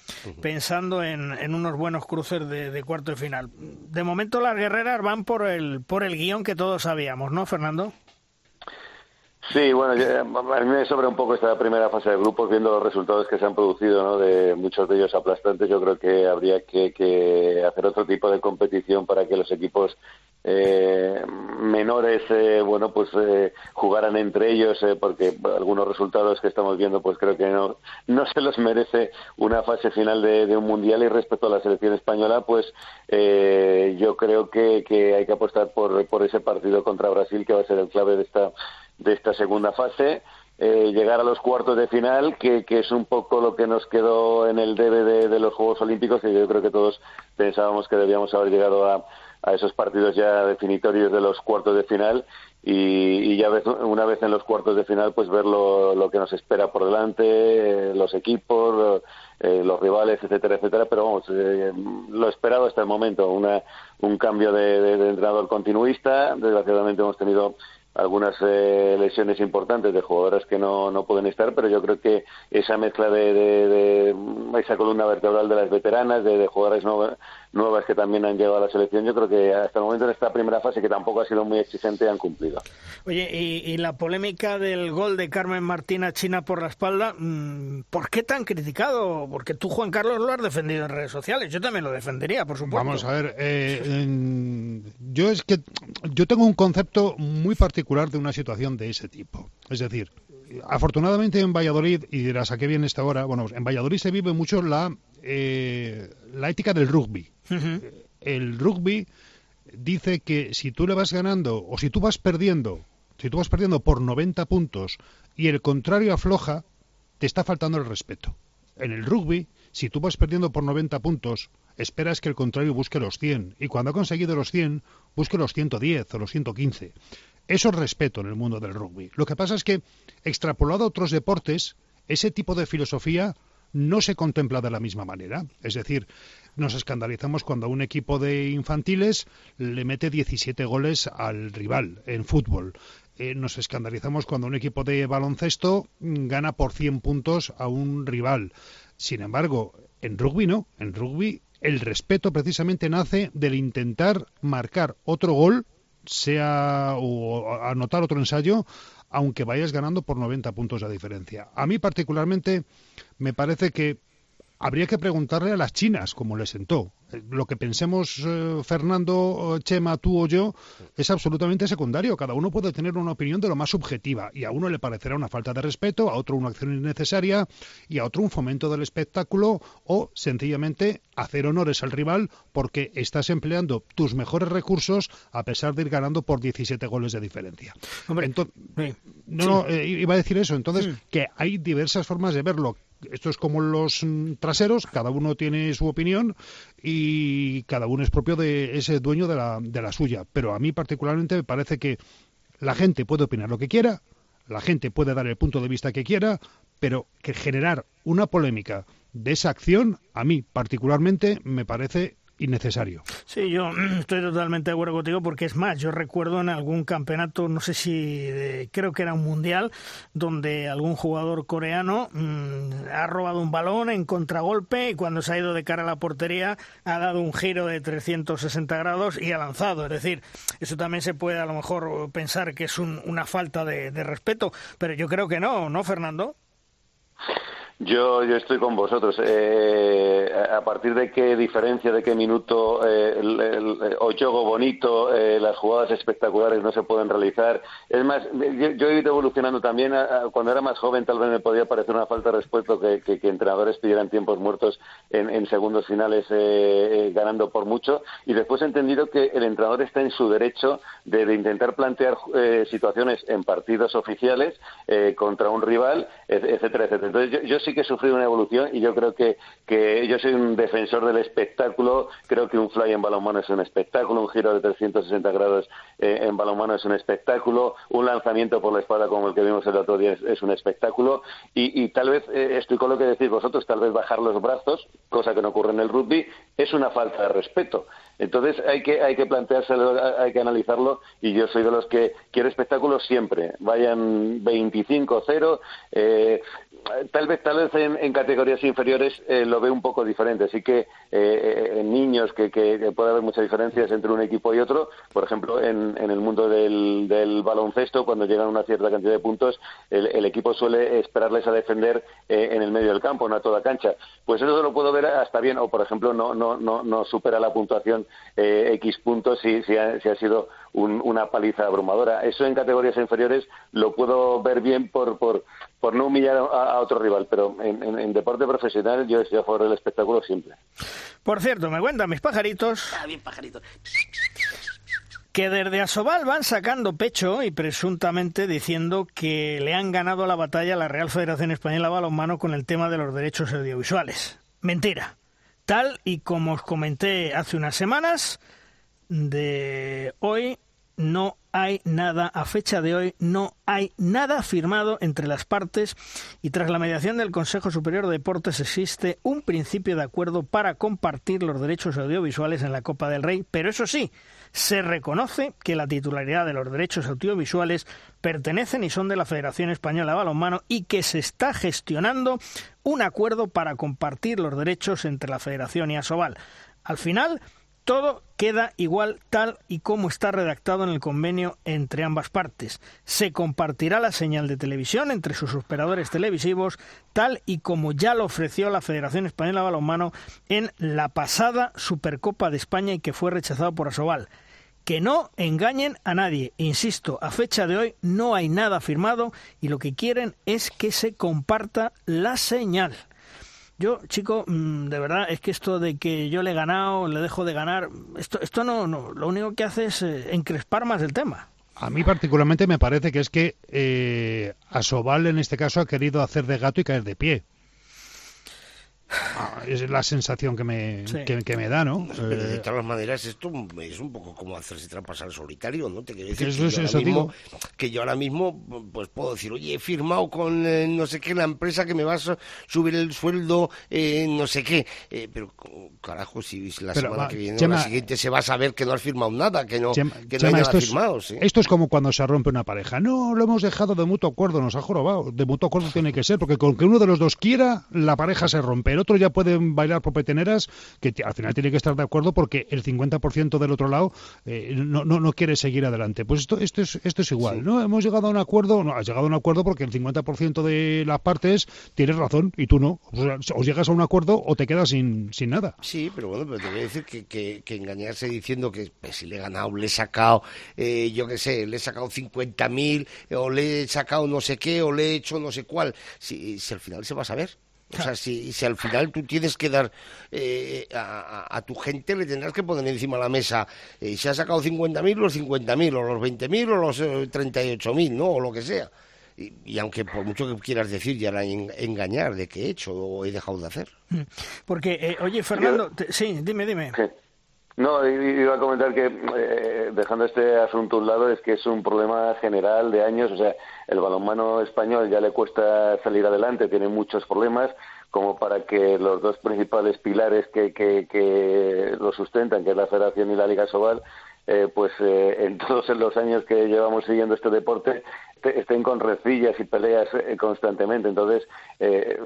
pensando en, en unos buenos cruces de, cuarto de final. De momento las guerreras van por el, por el guion que todos sabíamos, ¿no, Fernando? Sí, bueno, a mí me sobra un poco esta primera fase de grupos, viendo los resultados que se han producido, ¿no? de muchos de ellos aplastantes. Yo creo que habría que, que hacer otro tipo de competición para que los equipos eh, menores, eh, bueno, pues eh, jugaran entre ellos, eh, porque algunos resultados que estamos viendo, pues creo que no, no se los merece una fase final de, un mundial. Y respecto a la selección española, pues eh, yo creo que, que hay que apostar por, por ese partido contra Brasil, que va a ser el clave de esta, de esta segunda fase. Eh, llegar a los cuartos de final, que, que, es un poco lo que nos quedó en el debe de, de, los Juegos Olímpicos, y yo creo que todos pensábamos que debíamos haber llegado a, a esos partidos ya definitorios de los cuartos de final y, ya una vez en los cuartos de final pues ver lo, que nos espera por delante, eh, los equipos, eh, los rivales, etcétera, etcétera, pero vamos, eh, lo esperado hasta el momento, una, un cambio de entrenador continuista, desgraciadamente hemos tenido algunas eh, lesiones importantes de jugadoras que no, no pueden estar, pero yo creo que esa mezcla de, de, esa columna vertebral de las veteranas, de, de jugadoras nuevas que también han llegado a la selección, yo creo que hasta el momento en esta primera fase, que tampoco ha sido muy exigente, han cumplido. Oye, y, la polémica del gol de Carmen Martín a China por la espalda, mm, ¿por qué tan criticado? Porque tú, Juan Carlos, lo has defendido en redes sociales, yo también lo defendería, por supuesto. Vamos a ver, eh, yo es que yo tengo un concepto muy particular de una situación de ese tipo. Es decir, afortunadamente en Valladolid, y dirás a qué viene esta hora, bueno, en Valladolid se vive mucho la, eh, la ética del rugby. El rugby dice que si tú le vas ganando o si tú vas perdiendo, si tú vas perdiendo por 90 puntos y el contrario afloja, te está faltando el respeto. En el rugby, si tú vas perdiendo por 90 puntos, esperas que el contrario busque los 100 y cuando ha conseguido los 100, busque los 110 o los 115. Eso es respeto en el mundo del rugby. Lo que pasa es que, extrapolado a otros deportes, ese tipo de filosofía no se contempla de la misma manera. Es decir, nos escandalizamos cuando un equipo de infantiles le mete 17 goles al rival en fútbol. Eh, nos escandalizamos cuando un equipo de baloncesto gana por 100 puntos a un rival. Sin embargo, en rugby no. En rugby el respeto precisamente nace del intentar marcar otro gol, sea o anotar otro ensayo, aunque vayas ganando por 90 puntos de diferencia. A mí particularmente me parece que habría que preguntarle a las chinas cómo les sentó. Eh, lo que pensemos eh, Fernando, Chema, tú o yo es absolutamente secundario. Cada uno puede tener una opinión de lo más subjetiva y a uno le parecerá una falta de respeto, a otro una acción innecesaria y a otro un fomento del espectáculo o sencillamente hacer honores al rival porque estás empleando tus mejores recursos a pesar de ir ganando por 17 goles de diferencia. no, eh, iba a decir eso. Entonces, que hay diversas formas de verlo esto es como los mm, traseros, cada uno tiene su opinión y cada uno es propio de ese dueño de la, de la suya. Pero a mí particularmente me parece que la gente puede opinar lo que quiera, la gente puede dar el punto de vista que quiera, pero que generar una polémica de esa acción, a mí particularmente me parece innecesario. Sí, yo [CLEARS THROAT] estoy totalmente de acuerdo contigo porque es más, yo recuerdo en algún campeonato, no sé si creo que era un mundial, donde algún jugador coreano mm, ha robado un balón en contragolpe y cuando se ha ido de cara a la portería ha dado un giro de 360 grados y ha lanzado. Es decir, eso también se puede a lo mejor pensar que es una falta de respeto, pero yo creo que no, ¿no, Fernando? Yo, yo estoy con vosotros. Eh, a partir de qué diferencia, de qué minuto, eh, el, el, juego bonito, eh, las jugadas espectaculares no se pueden realizar. Es más, yo, he ido evolucionando también. cuando era más joven, tal vez me podía parecer una falta de respeto que, que, entrenadores pidieran tiempos muertos en, en segundos finales eh, ganando por mucho. Y después he entendido que el entrenador está en su derecho de, de intentar plantear situaciones en partidos oficiales contra un rival, etcétera, etcétera. Entonces, yo, yo sí que he sufrido una evolución y yo creo que, que yo soy un defensor del espectáculo. Creo que un fly en balonmano es un espectáculo, un giro de 360 grados eh, en balonmano es un espectáculo, un lanzamiento por la espada como el que vimos el otro día es, un espectáculo. Y, tal vez, eh, estoy con lo que decís vosotros, tal vez bajar los brazos, cosa que no ocurre en el rugby, es una falta de respeto. Entonces hay que, hay que planteárselo, hay que analizarlo y yo soy de los que quiero espectáculos siempre. Vayan 25-0, eh, tal vez tal vez en, categorías inferiores eh, lo veo un poco diferente. Así que eh, en niños que, puede haber muchas diferencias entre un equipo y otro. Por ejemplo en, el mundo del, baloncesto cuando llegan una cierta cantidad de puntos el, equipo suele esperarles a defender eh, en el medio del campo no a toda cancha. Pues eso lo puedo ver hasta bien. O por ejemplo no no no no supera la puntuación x puntos si, si, ha, sido una paliza abrumadora. Eso en categorías inferiores lo puedo ver bien por por por no humillar a, otro rival, pero en, deporte profesional yo estoy a favor del espectáculo siempre. Por cierto, me cuentan mis pajaritos. Ah, bien pajaritos. Que desde Asobal van sacando pecho y presuntamente diciendo que le han ganado la batalla a la Real Federación Española Balonmano con el tema de los derechos audiovisuales. Mentira. Tal y como os comenté hace unas semanas, de hoy no hay nada, a fecha de hoy, no hay nada firmado entre las partes y tras la mediación del Consejo Superior de Deportes existe un principio de acuerdo para compartir los derechos audiovisuales en la Copa del Rey, pero eso sí, se reconoce que la titularidad de los derechos audiovisuales pertenecen y son de la Federación Española de Balonmano y que se está gestionando un acuerdo para compartir los derechos entre la Federación y Asobal. Al final, todo queda igual tal y como está redactado en el convenio entre ambas partes. Se compartirá la señal de televisión entre sus operadores televisivos tal y como ya lo ofreció la Federación Española de Balonmano en la pasada Supercopa de España y que fue rechazado por Asobal. Que no engañen a nadie. Insisto, a fecha de hoy no hay nada firmado y lo que quieren es que se comparta la señal. Yo, chico, mm, de verdad, es que esto de que yo le he ganado, le dejo de ganar, esto, esto no, no lo único que hace es eh, encrespar más el tema. A mí particularmente me parece que es que eh, Asobal en este caso ha querido hacer de gato y caer de pie. Es la sensación que me, que, me da, ¿no? Pero de Eh, todas maneras, esto es un poco como hacerse trampas al solitario, ¿no? Te quiero decir Eso que, es- yo eso mismo, digo. que yo ahora mismo pues puedo decir, oye, he firmado con eh, no sé qué la empresa que me va a su- subir el sueldo, eh, no sé qué. Eh, pero, carajo, si la Pero, semana va, que viene o Chema- la siguiente se va a saber que no has firmado nada, que no, Chema, que no Chema, hay nada esto, es, firmado, ¿sí? esto es como cuando se rompe una pareja. No, lo hemos dejado de mutuo acuerdo, nos ha jorobado. De mutuo acuerdo tiene que ser, porque con que uno de los dos quiera, la pareja se rompe. El otro ya puede bailar por peteneras, que al final tiene que estar de acuerdo porque el 50% del otro lado eh, no, no, no quiere seguir adelante. Pues esto, esto, es, esto es igual, ¿no? Hemos llegado a un acuerdo, no, has llegado a un acuerdo porque el 50% de las partes tienes razón y tú no. O sea, os llegas a un acuerdo o te quedas sin, sin nada. Sí, pero bueno, pero te voy a decir que, que, que engañarse diciendo que pues, si le he ganado, le he sacado, eh, yo qué sé, le he sacado 50.000, eh, o le he sacado no sé qué, o le he hecho no sé cuál, si, si al final se va a saber. O sea, si, si al final tú tienes que dar eh, a, tu gente, le tendrás que poner encima de la mesa, eh, si ha sacado 50.000, los 50.000, o los 20.000, o los eh, 38.000, ¿no? O lo que sea. Y, y aunque por mucho que quieras decir, ya en- engañar de que he hecho o he dejado de hacer. Porque, eh, oye, Fernando, te- sí, dime, dime. No, iba a comentar que, eh, dejando este asunto a un lado, es que es un problema general de años. O sea, el balonmano español ya le cuesta salir adelante, tiene muchos problemas, como para que los dos principales pilares que, que, que lo sustentan, que es la Federación y la Liga Sobal, eh, pues eh, en [LAUGHS] todos los años que llevamos siguiendo este deporte, te- estén con recillas y peleas eh, constantemente. Entonces, eh,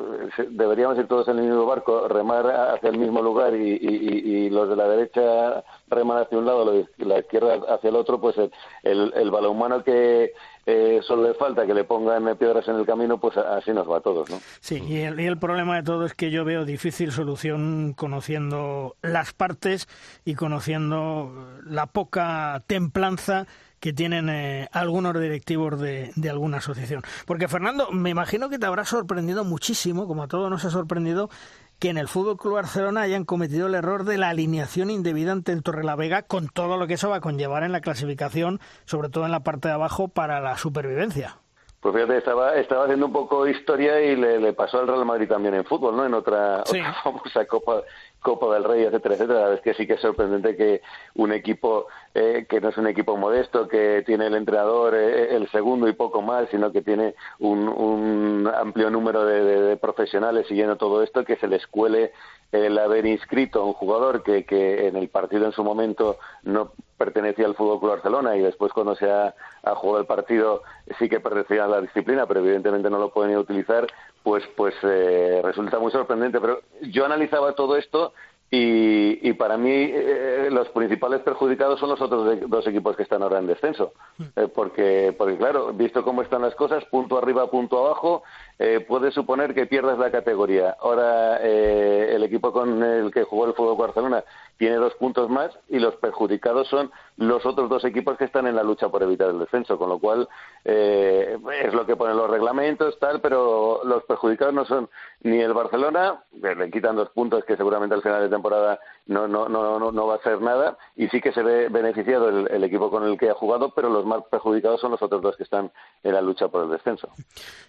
deberíamos ir todos en el mismo barco, remar hacia el mismo lugar y, y- y- y los de la derecha reman hacia un lado, los de la izquierda hacia el otro, pues el, el, el balonmano que eh, solo le falta que le pongan piedras en el camino, pues así nos va a todos, ¿no? Sí, y el, y el problema de todo es que yo veo difícil solución conociendo las partes y conociendo la poca templanza que tienen eh, algunos directivos de, de alguna asociación. Porque, Fernando, me imagino que te habrá sorprendido muchísimo, como a todos nos ha sorprendido, que en el Fútbol Club Barcelona hayan cometido el error de la alineación indebida ante el Torrelavega con todo lo que eso va a conllevar en la clasificación, sobre todo en la parte de abajo, para la supervivencia. Pues fíjate, estaba, estaba haciendo un poco historia y le, le pasó al Real Madrid también en fútbol, ¿no? En otra, Sí. [LAUGHS] otra famosa Copa, Copa del Rey, etcétera, etcétera. La verdad es que sí que es sorprendente que un equipo eh, que no es un equipo modesto, que tiene el entrenador eh, el segundo y poco más, sino que tiene un, un amplio número de, de- de profesionales siguiendo todo esto, que se les cuele el haber inscrito a un jugador que, que en el partido en su momento no pertenecía al Fútbol Club Barcelona y después cuando se ha, jugado el partido sí que pertenecía a la disciplina, pero evidentemente no lo pueden utilizar, pues pues eh, resulta muy sorprendente. Pero yo analizaba todo esto y, y para mí eh, los principales perjudicados son los otros de- dos equipos que están ahora en descenso, Eh, porque porque claro, visto cómo están las cosas, punto arriba, punto abajo, eh, puedes suponer que pierdas la categoría. Ahora eh, el equipo con el que jugó el Fútbol Barcelona tiene dos puntos más y los perjudicados son los otros dos equipos que están en la lucha por evitar el descenso, con lo cual eh, es lo que ponen los reglamentos, tal, pero los perjudicados no son ni el Barcelona, le quitan dos puntos que seguramente al final de temporada no, no, no, no, no va a ser nada, y sí que se ve beneficiado el, el equipo con el que ha jugado, pero los más perjudicados son los otros dos que están en la lucha por el descenso.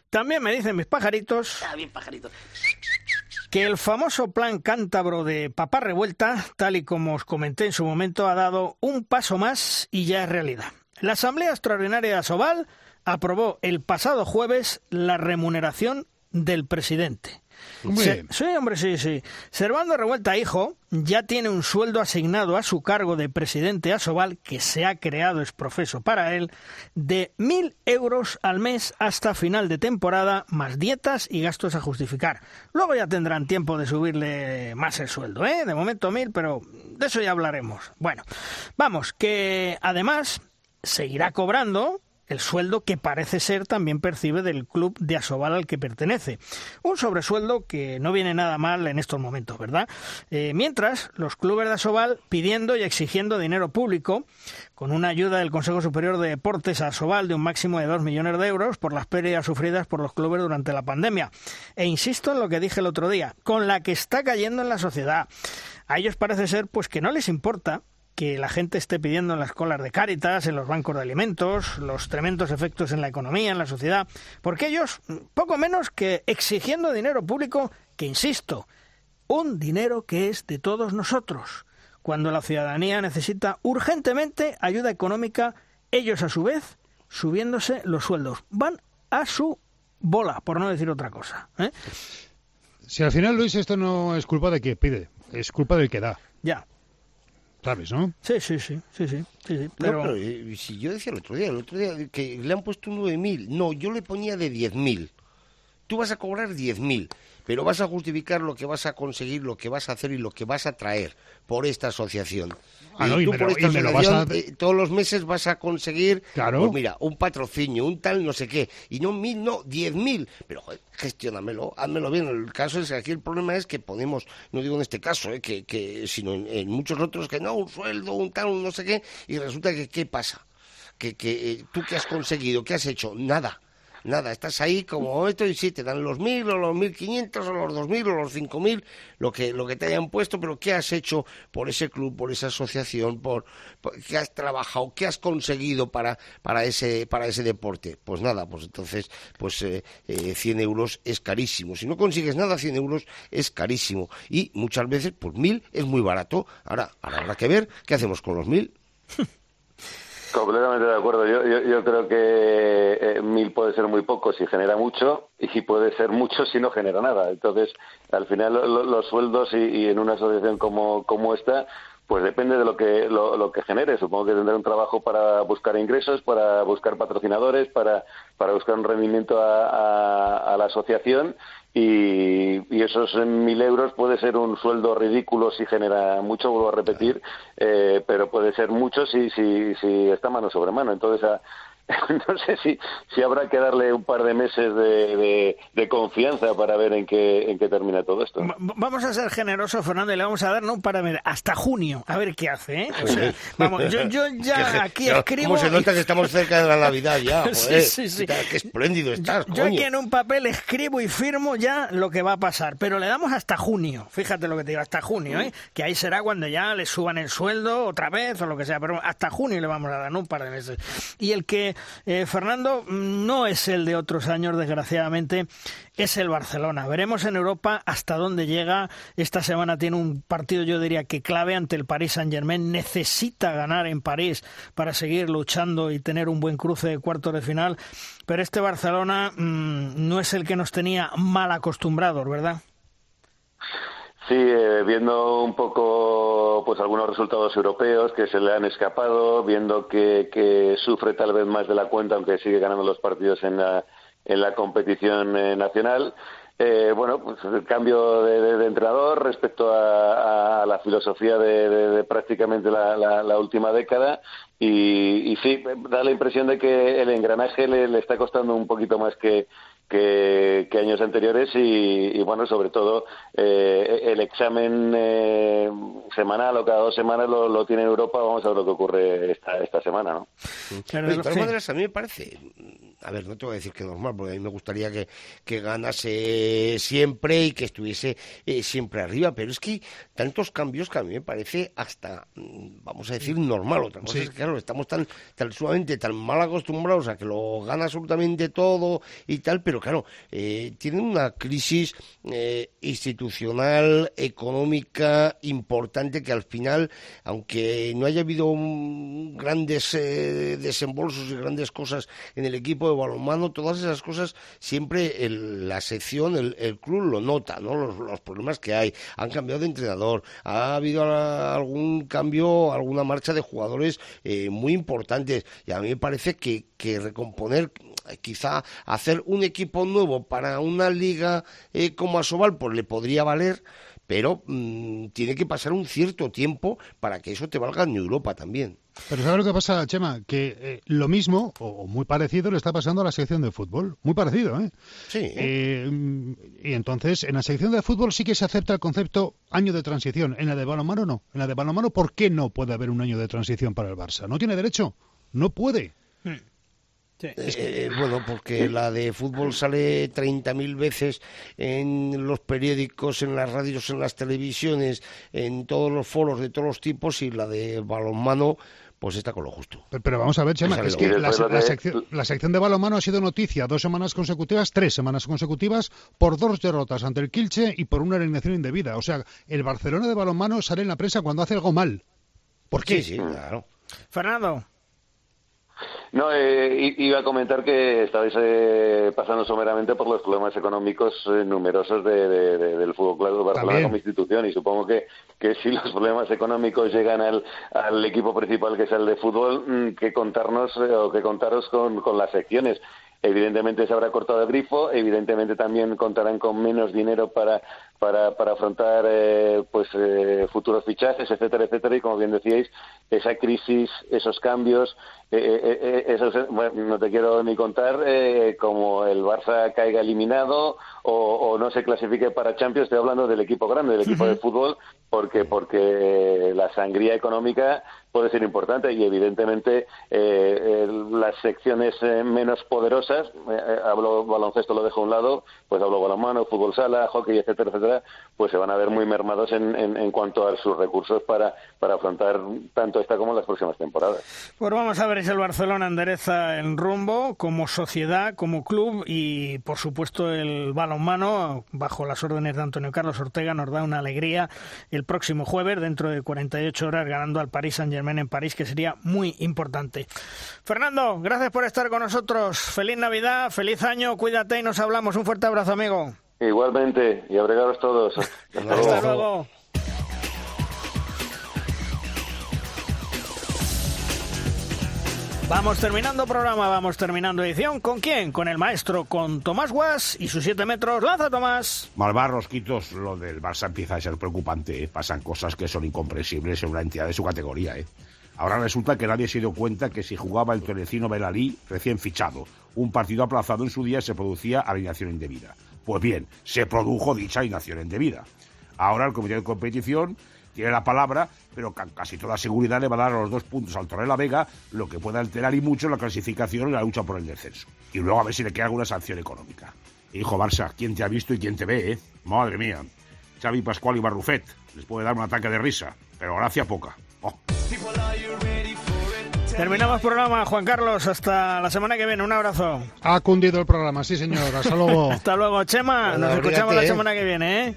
También me dicen mis pajaritos. que que el famoso plan cántabro de Papá Revuelta, tal y como os comenté en su momento, ha dado un paso más y ya es realidad. La Asamblea Extraordinaria de Asobal aprobó el pasado jueves la remuneración del presidente. Se- sí, hombre, sí, sí. Servando Revuelta Hijo ya tiene un sueldo asignado a su cargo de presidente Asobal, que se ha creado es profeso para él, de mil euros al mes hasta final de temporada, más dietas y gastos a justificar. Luego ya tendrán tiempo de subirle más el sueldo, ¿eh? De momento mil, pero de eso ya hablaremos. Bueno, vamos, que además seguirá cobrando el sueldo que parece ser también percibe del club de Asobal al que pertenece. Un sobresueldo que no viene nada mal en estos momentos, ¿verdad? Eh, mientras, los clubes de Asobal pidiendo y exigiendo dinero público, con una ayuda del Consejo Superior de Deportes a Asobal de un máximo de 2 millones de euros por las pérdidas sufridas por los clubes durante la pandemia. E insisto en lo que dije el otro día, con la que está cayendo en la sociedad. A ellos parece ser pues que no les importa que la gente esté pidiendo en las colas de Cáritas, en los bancos de alimentos, los tremendos efectos en la economía, en la sociedad, porque ellos, poco menos que exigiendo dinero público, que insisto, un dinero que es de todos nosotros. Cuando la ciudadanía necesita urgentemente ayuda económica, ellos a su vez subiéndose los sueldos. Van a su bola, por no decir otra cosa. ¿eh? Si al final, Luis, esto no es culpa de quien pide, es culpa del que da. Ya. ¿Sabes, no? Sí, sí, sí, sí, sí, sí, sí, No, pero... pero eh, si yo decía el otro día, el otro día que le han puesto 9.000, no, yo le ponía de 10.000. Tú vas a cobrar 10.000, pero vas a justificar lo que vas a conseguir, lo que vas a hacer y lo que vas a traer por esta asociación. Ah, no, y tú por lo- esta lo a- asociación, eh, todos los meses vas a conseguir, Claro. pues mira, un patrocinio, un tal no sé qué, y no mil, no, diez mil, pero joder, gestiónamelo, házmelo bien. El caso es que aquí el problema es que ponemos, no digo en este caso, eh, que, que, sino en, en muchos otros, que no, un sueldo, un tal, un no sé qué, y resulta que, ¿qué pasa? Que, que eh, tú qué has conseguido, qué has hecho, nada. Nada, estás ahí como esto y sí, te dan los mil o los mil quinientos o los dos mil o los cinco mil, lo que, lo que te hayan puesto, pero ¿qué has hecho por ese club, por esa asociación, por, por- qué has trabajado, qué has conseguido para, para ese, para ese deporte? Pues nada, pues entonces, pues eh, eh, 100 euros es carísimo. Si no consigues nada, 100 euros es carísimo. Y muchas veces, pues mil es muy barato. Ahora, ahora habrá que ver qué hacemos con los mil. [LAUGHS] Completamente de acuerdo. Yo, yo, yo creo que eh, mil puede ser muy poco si genera mucho y puede ser mucho si no genera nada. Entonces, al final lo- lo- los sueldos y, en una asociación como, como esta, pues depende de lo que lo, que genere. Supongo que tendrá un trabajo para buscar ingresos, para buscar patrocinadores, para, para buscar un rendimiento a- a la asociación y, y esos mil euros puede ser un sueldo ridículo si genera mucho, vuelvo a repetir, eh, pero puede ser mucho si, si, si está mano sobre mano. Entonces, a- [LAUGHS] no sé si, si habrá que darle un par de meses de, de- de confianza para ver en qué, en qué termina todo esto. Va- Vamos a ser generosos, Fernando, y le vamos a dar no para ver, hasta junio, a ver qué hace, ¿eh? O sea, vamos, yo, yo [LAUGHS] ya aquí escribo... ¿Cómo se nota que estamos cerca de la Navidad ya? [LAUGHS] Sí, Joder, sí, sí. Qué, qué espléndido estás, Yo coño. aquí en un papel escribo y firmo ya lo que va a pasar, pero le damos hasta junio, fíjate lo que te digo, hasta junio, ¿eh? que ahí será cuando ya le suban el sueldo otra vez o lo que sea, pero hasta junio le vamos a dar, no un par de meses. Y el que, eh, Fernando, no es el de otros años, desgraciadamente, es el Barcelona. Veremos en Europa hasta dónde llega. Esta semana tiene un partido, yo diría que clave ante el Paris Saint-Germain. Necesita ganar en París para seguir luchando y tener un buen cruce de cuartos de final. Pero este Barcelona mm, no es el que nos tenía mal acostumbrados, ¿verdad? Sí, eh, viendo un poco pues algunos resultados europeos que se le han escapado, viendo que, que sufre tal vez más de la cuenta, aunque sigue ganando los partidos en la, en la competición eh, nacional. Eh, bueno, pues el cambio de, de- entrenador respecto a, a la filosofía de, de- de prácticamente la, la- la última década y, y sí, da la impresión de que el engranaje le, le está costando un poquito más que, que, que años anteriores y, y, bueno, sobre todo eh, el examen eh, semanal o cada dos semanas lo, lo tiene Europa. Vamos a ver lo que ocurre esta, esta semana, ¿no? Oye, de todas sí. maneras, a mí me parece, a ver, no te voy a decir que normal, porque a mí me gustaría que, que ganase siempre y que estuviese eh, siempre arriba, pero es que tantos cambios que a mí me parece hasta, mm, vamos a decir, normal. Otra cosa Sí, es que, claro, estamos tan, tan sumamente tan mal acostumbrados a que lo gana absolutamente todo y tal, pero claro, eh, tienen una crisis eh, institucional, económica importante que al final, aunque no haya habido grandes eh, desembolsos y grandes cosas en el equipo de balonmano, todas esas cosas siempre la sección, el, club lo nota, ¿no? Los, problemas que hay. Han cambiado de entrenador, ha habido algún cambio, alguna marcha de jugadores eh, muy importantes y a mí me parece que recomponer quizá hacer un equipo nuevo para una liga eh, como Asobal pues le podría valer pero mm, tiene que pasar un cierto tiempo para que eso te valga en Europa también. Pero ¿sabes lo que pasa, Chema? Que eh, lo mismo, o muy parecido, le está pasando a la sección de fútbol. Muy parecido, ¿eh? Sí. Eh, y entonces, en la sección de fútbol sí que se acepta el concepto año de transición. En la de balonmano no. En la de balonmano, ¿por qué no puede haber un año de transición para el Barça? ¿No tiene derecho? No puede. Hmm. Eh, bueno, porque la de fútbol sale 30.000 veces en los periódicos, en las radios, en las televisiones, en todos los foros de todos los tipos y la de balonmano pues está con lo justo. Pero, vamos a ver, Chema, es que la, sección, de balonmano ha sido noticia dos semanas consecutivas, tres semanas consecutivas, por dos derrotas ante el Kilche y por una eliminación indebida. O sea, el Barcelona de balonmano sale en la prensa cuando hace algo mal. ¿Por qué? Sí, sí, claro. Fernando. No, eh, iba a comentar que estabais eh, pasando someramente por los problemas económicos eh, numerosos de, del Fútbol Club Barcelona como institución y supongo que, que si los problemas económicos llegan al, al equipo principal que es el de fútbol, mm, que contarnos o que contaros con, con las secciones. Evidentemente se habrá cortado el grifo, evidentemente también contarán con menos dinero para, para, para afrontar eh, pues eh, futuros fichajes, etcétera, etcétera, y como bien decíais, esa crisis, esos cambios, eh, esos, no te quiero ni contar como el Barça caiga eliminado o, no se clasifique para Champions, estoy hablando del equipo grande, del equipo de fútbol, porque porque la sangría económica puede ser importante y evidentemente las secciones menos poderosas, hablo baloncesto lo dejo a un lado, pues hablo balonmano, fútbol sala, hockey, etcétera, etcétera pues se van a ver muy mermados en, en, cuanto a sus recursos para, para afrontar tanto esta como las próximas temporadas. Pues vamos a ver si el Barcelona endereza el rumbo como sociedad, como club y por supuesto el balonmano bajo las órdenes de Antonio Carlos Ortega nos da una alegría el próximo jueves dentro de 48 horas ganando al Paris Saint Germain en París que sería muy importante. Fernando, gracias por estar con nosotros. Feliz Navidad, feliz año, cuídate y nos hablamos. Un fuerte abrazo, amigo. Igualmente, y abregaros todos. [LAUGHS] Hasta, luego. Vamos terminando programa, vamos terminando edición. ¿Con quién? Con el maestro, con Tomás Guas y sus siete metros. ¡Lanza, Tomás! Malvar, Rosquitos, lo del Barça empieza a ser preocupante. ¿eh? Pasan cosas que son incomprensibles en una entidad de su categoría. ¿eh? Ahora resulta que nadie se dio cuenta que si jugaba el Torecino Belalí, recién fichado, un partido aplazado en su día se producía alineación indebida. Pues bien, se produjo dicha inacción indebida. Ahora el comité de competición tiene la palabra, pero con casi toda seguridad le va a dar los dos puntos al Torre la Vega, lo que puede alterar y mucho la clasificación y la lucha por el descenso. Y luego a ver si le queda alguna sanción económica. Hijo Barça, ¿quién te ha visto y quién te ve, eh? Madre mía. Xavi Pascual y Barrufet. Les puede dar un ataque de risa, pero gracia poca. Oh. Terminamos programa, Juan Carlos. Hasta la semana que viene. Un abrazo. Ha cundido el programa, sí, señor. Hasta luego. [LAUGHS] Hasta luego, Chema. Nos escuchamos la semana que viene, ¿eh?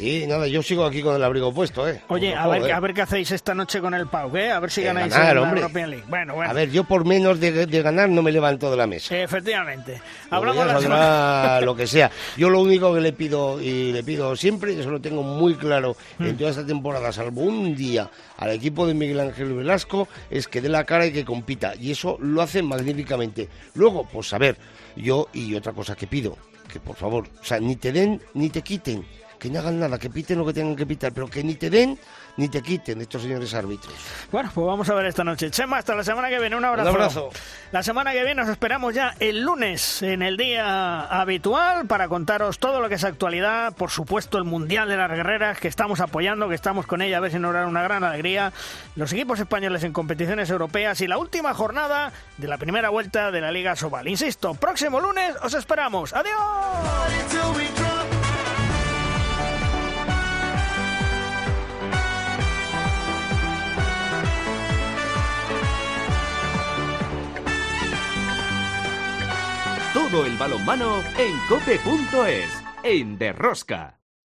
Sí, nada, yo sigo aquí con el abrigo puesto, ¿eh? Oye, a ver, a ver qué hacéis esta noche con el Pau, ¿eh? A ver si ganáis ganar, la European League. Bueno, bueno. A ver, yo por menos de, ganar no me levanto de la mesa. efectivamente. Hablamos la semana... [LAUGHS] lo que sea. Yo lo único que le pido, y le pido siempre, que eso lo tengo muy claro en hmm. toda esta temporada, salvo un día al equipo de Miguel Ángel Velasco, es que dé la cara y que compita. Y eso lo hace magníficamente. Luego, pues a ver, yo y otra cosa que pido, que por favor, o sea, ni te den ni te quiten que no hagan nada, que piten lo que tengan que pitar, pero que ni te den ni te quiten estos señores árbitros. Bueno, pues vamos a ver esta noche. Chema, hasta la semana que viene. Un abrazo. Un abrazo. La semana que viene nos esperamos ya el lunes, en el día habitual, para contaros todo lo que es actualidad. Por supuesto, el Mundial de las Guerreras, que estamos apoyando, que estamos con ella, a ver si nos da una gran alegría. Los equipos españoles en competiciones europeas y la última jornada de la primera vuelta de la Liga Sobal. Insisto, próximo lunes os esperamos. ¡Adiós! Todo el balonmano en cope.es, en Derrosca.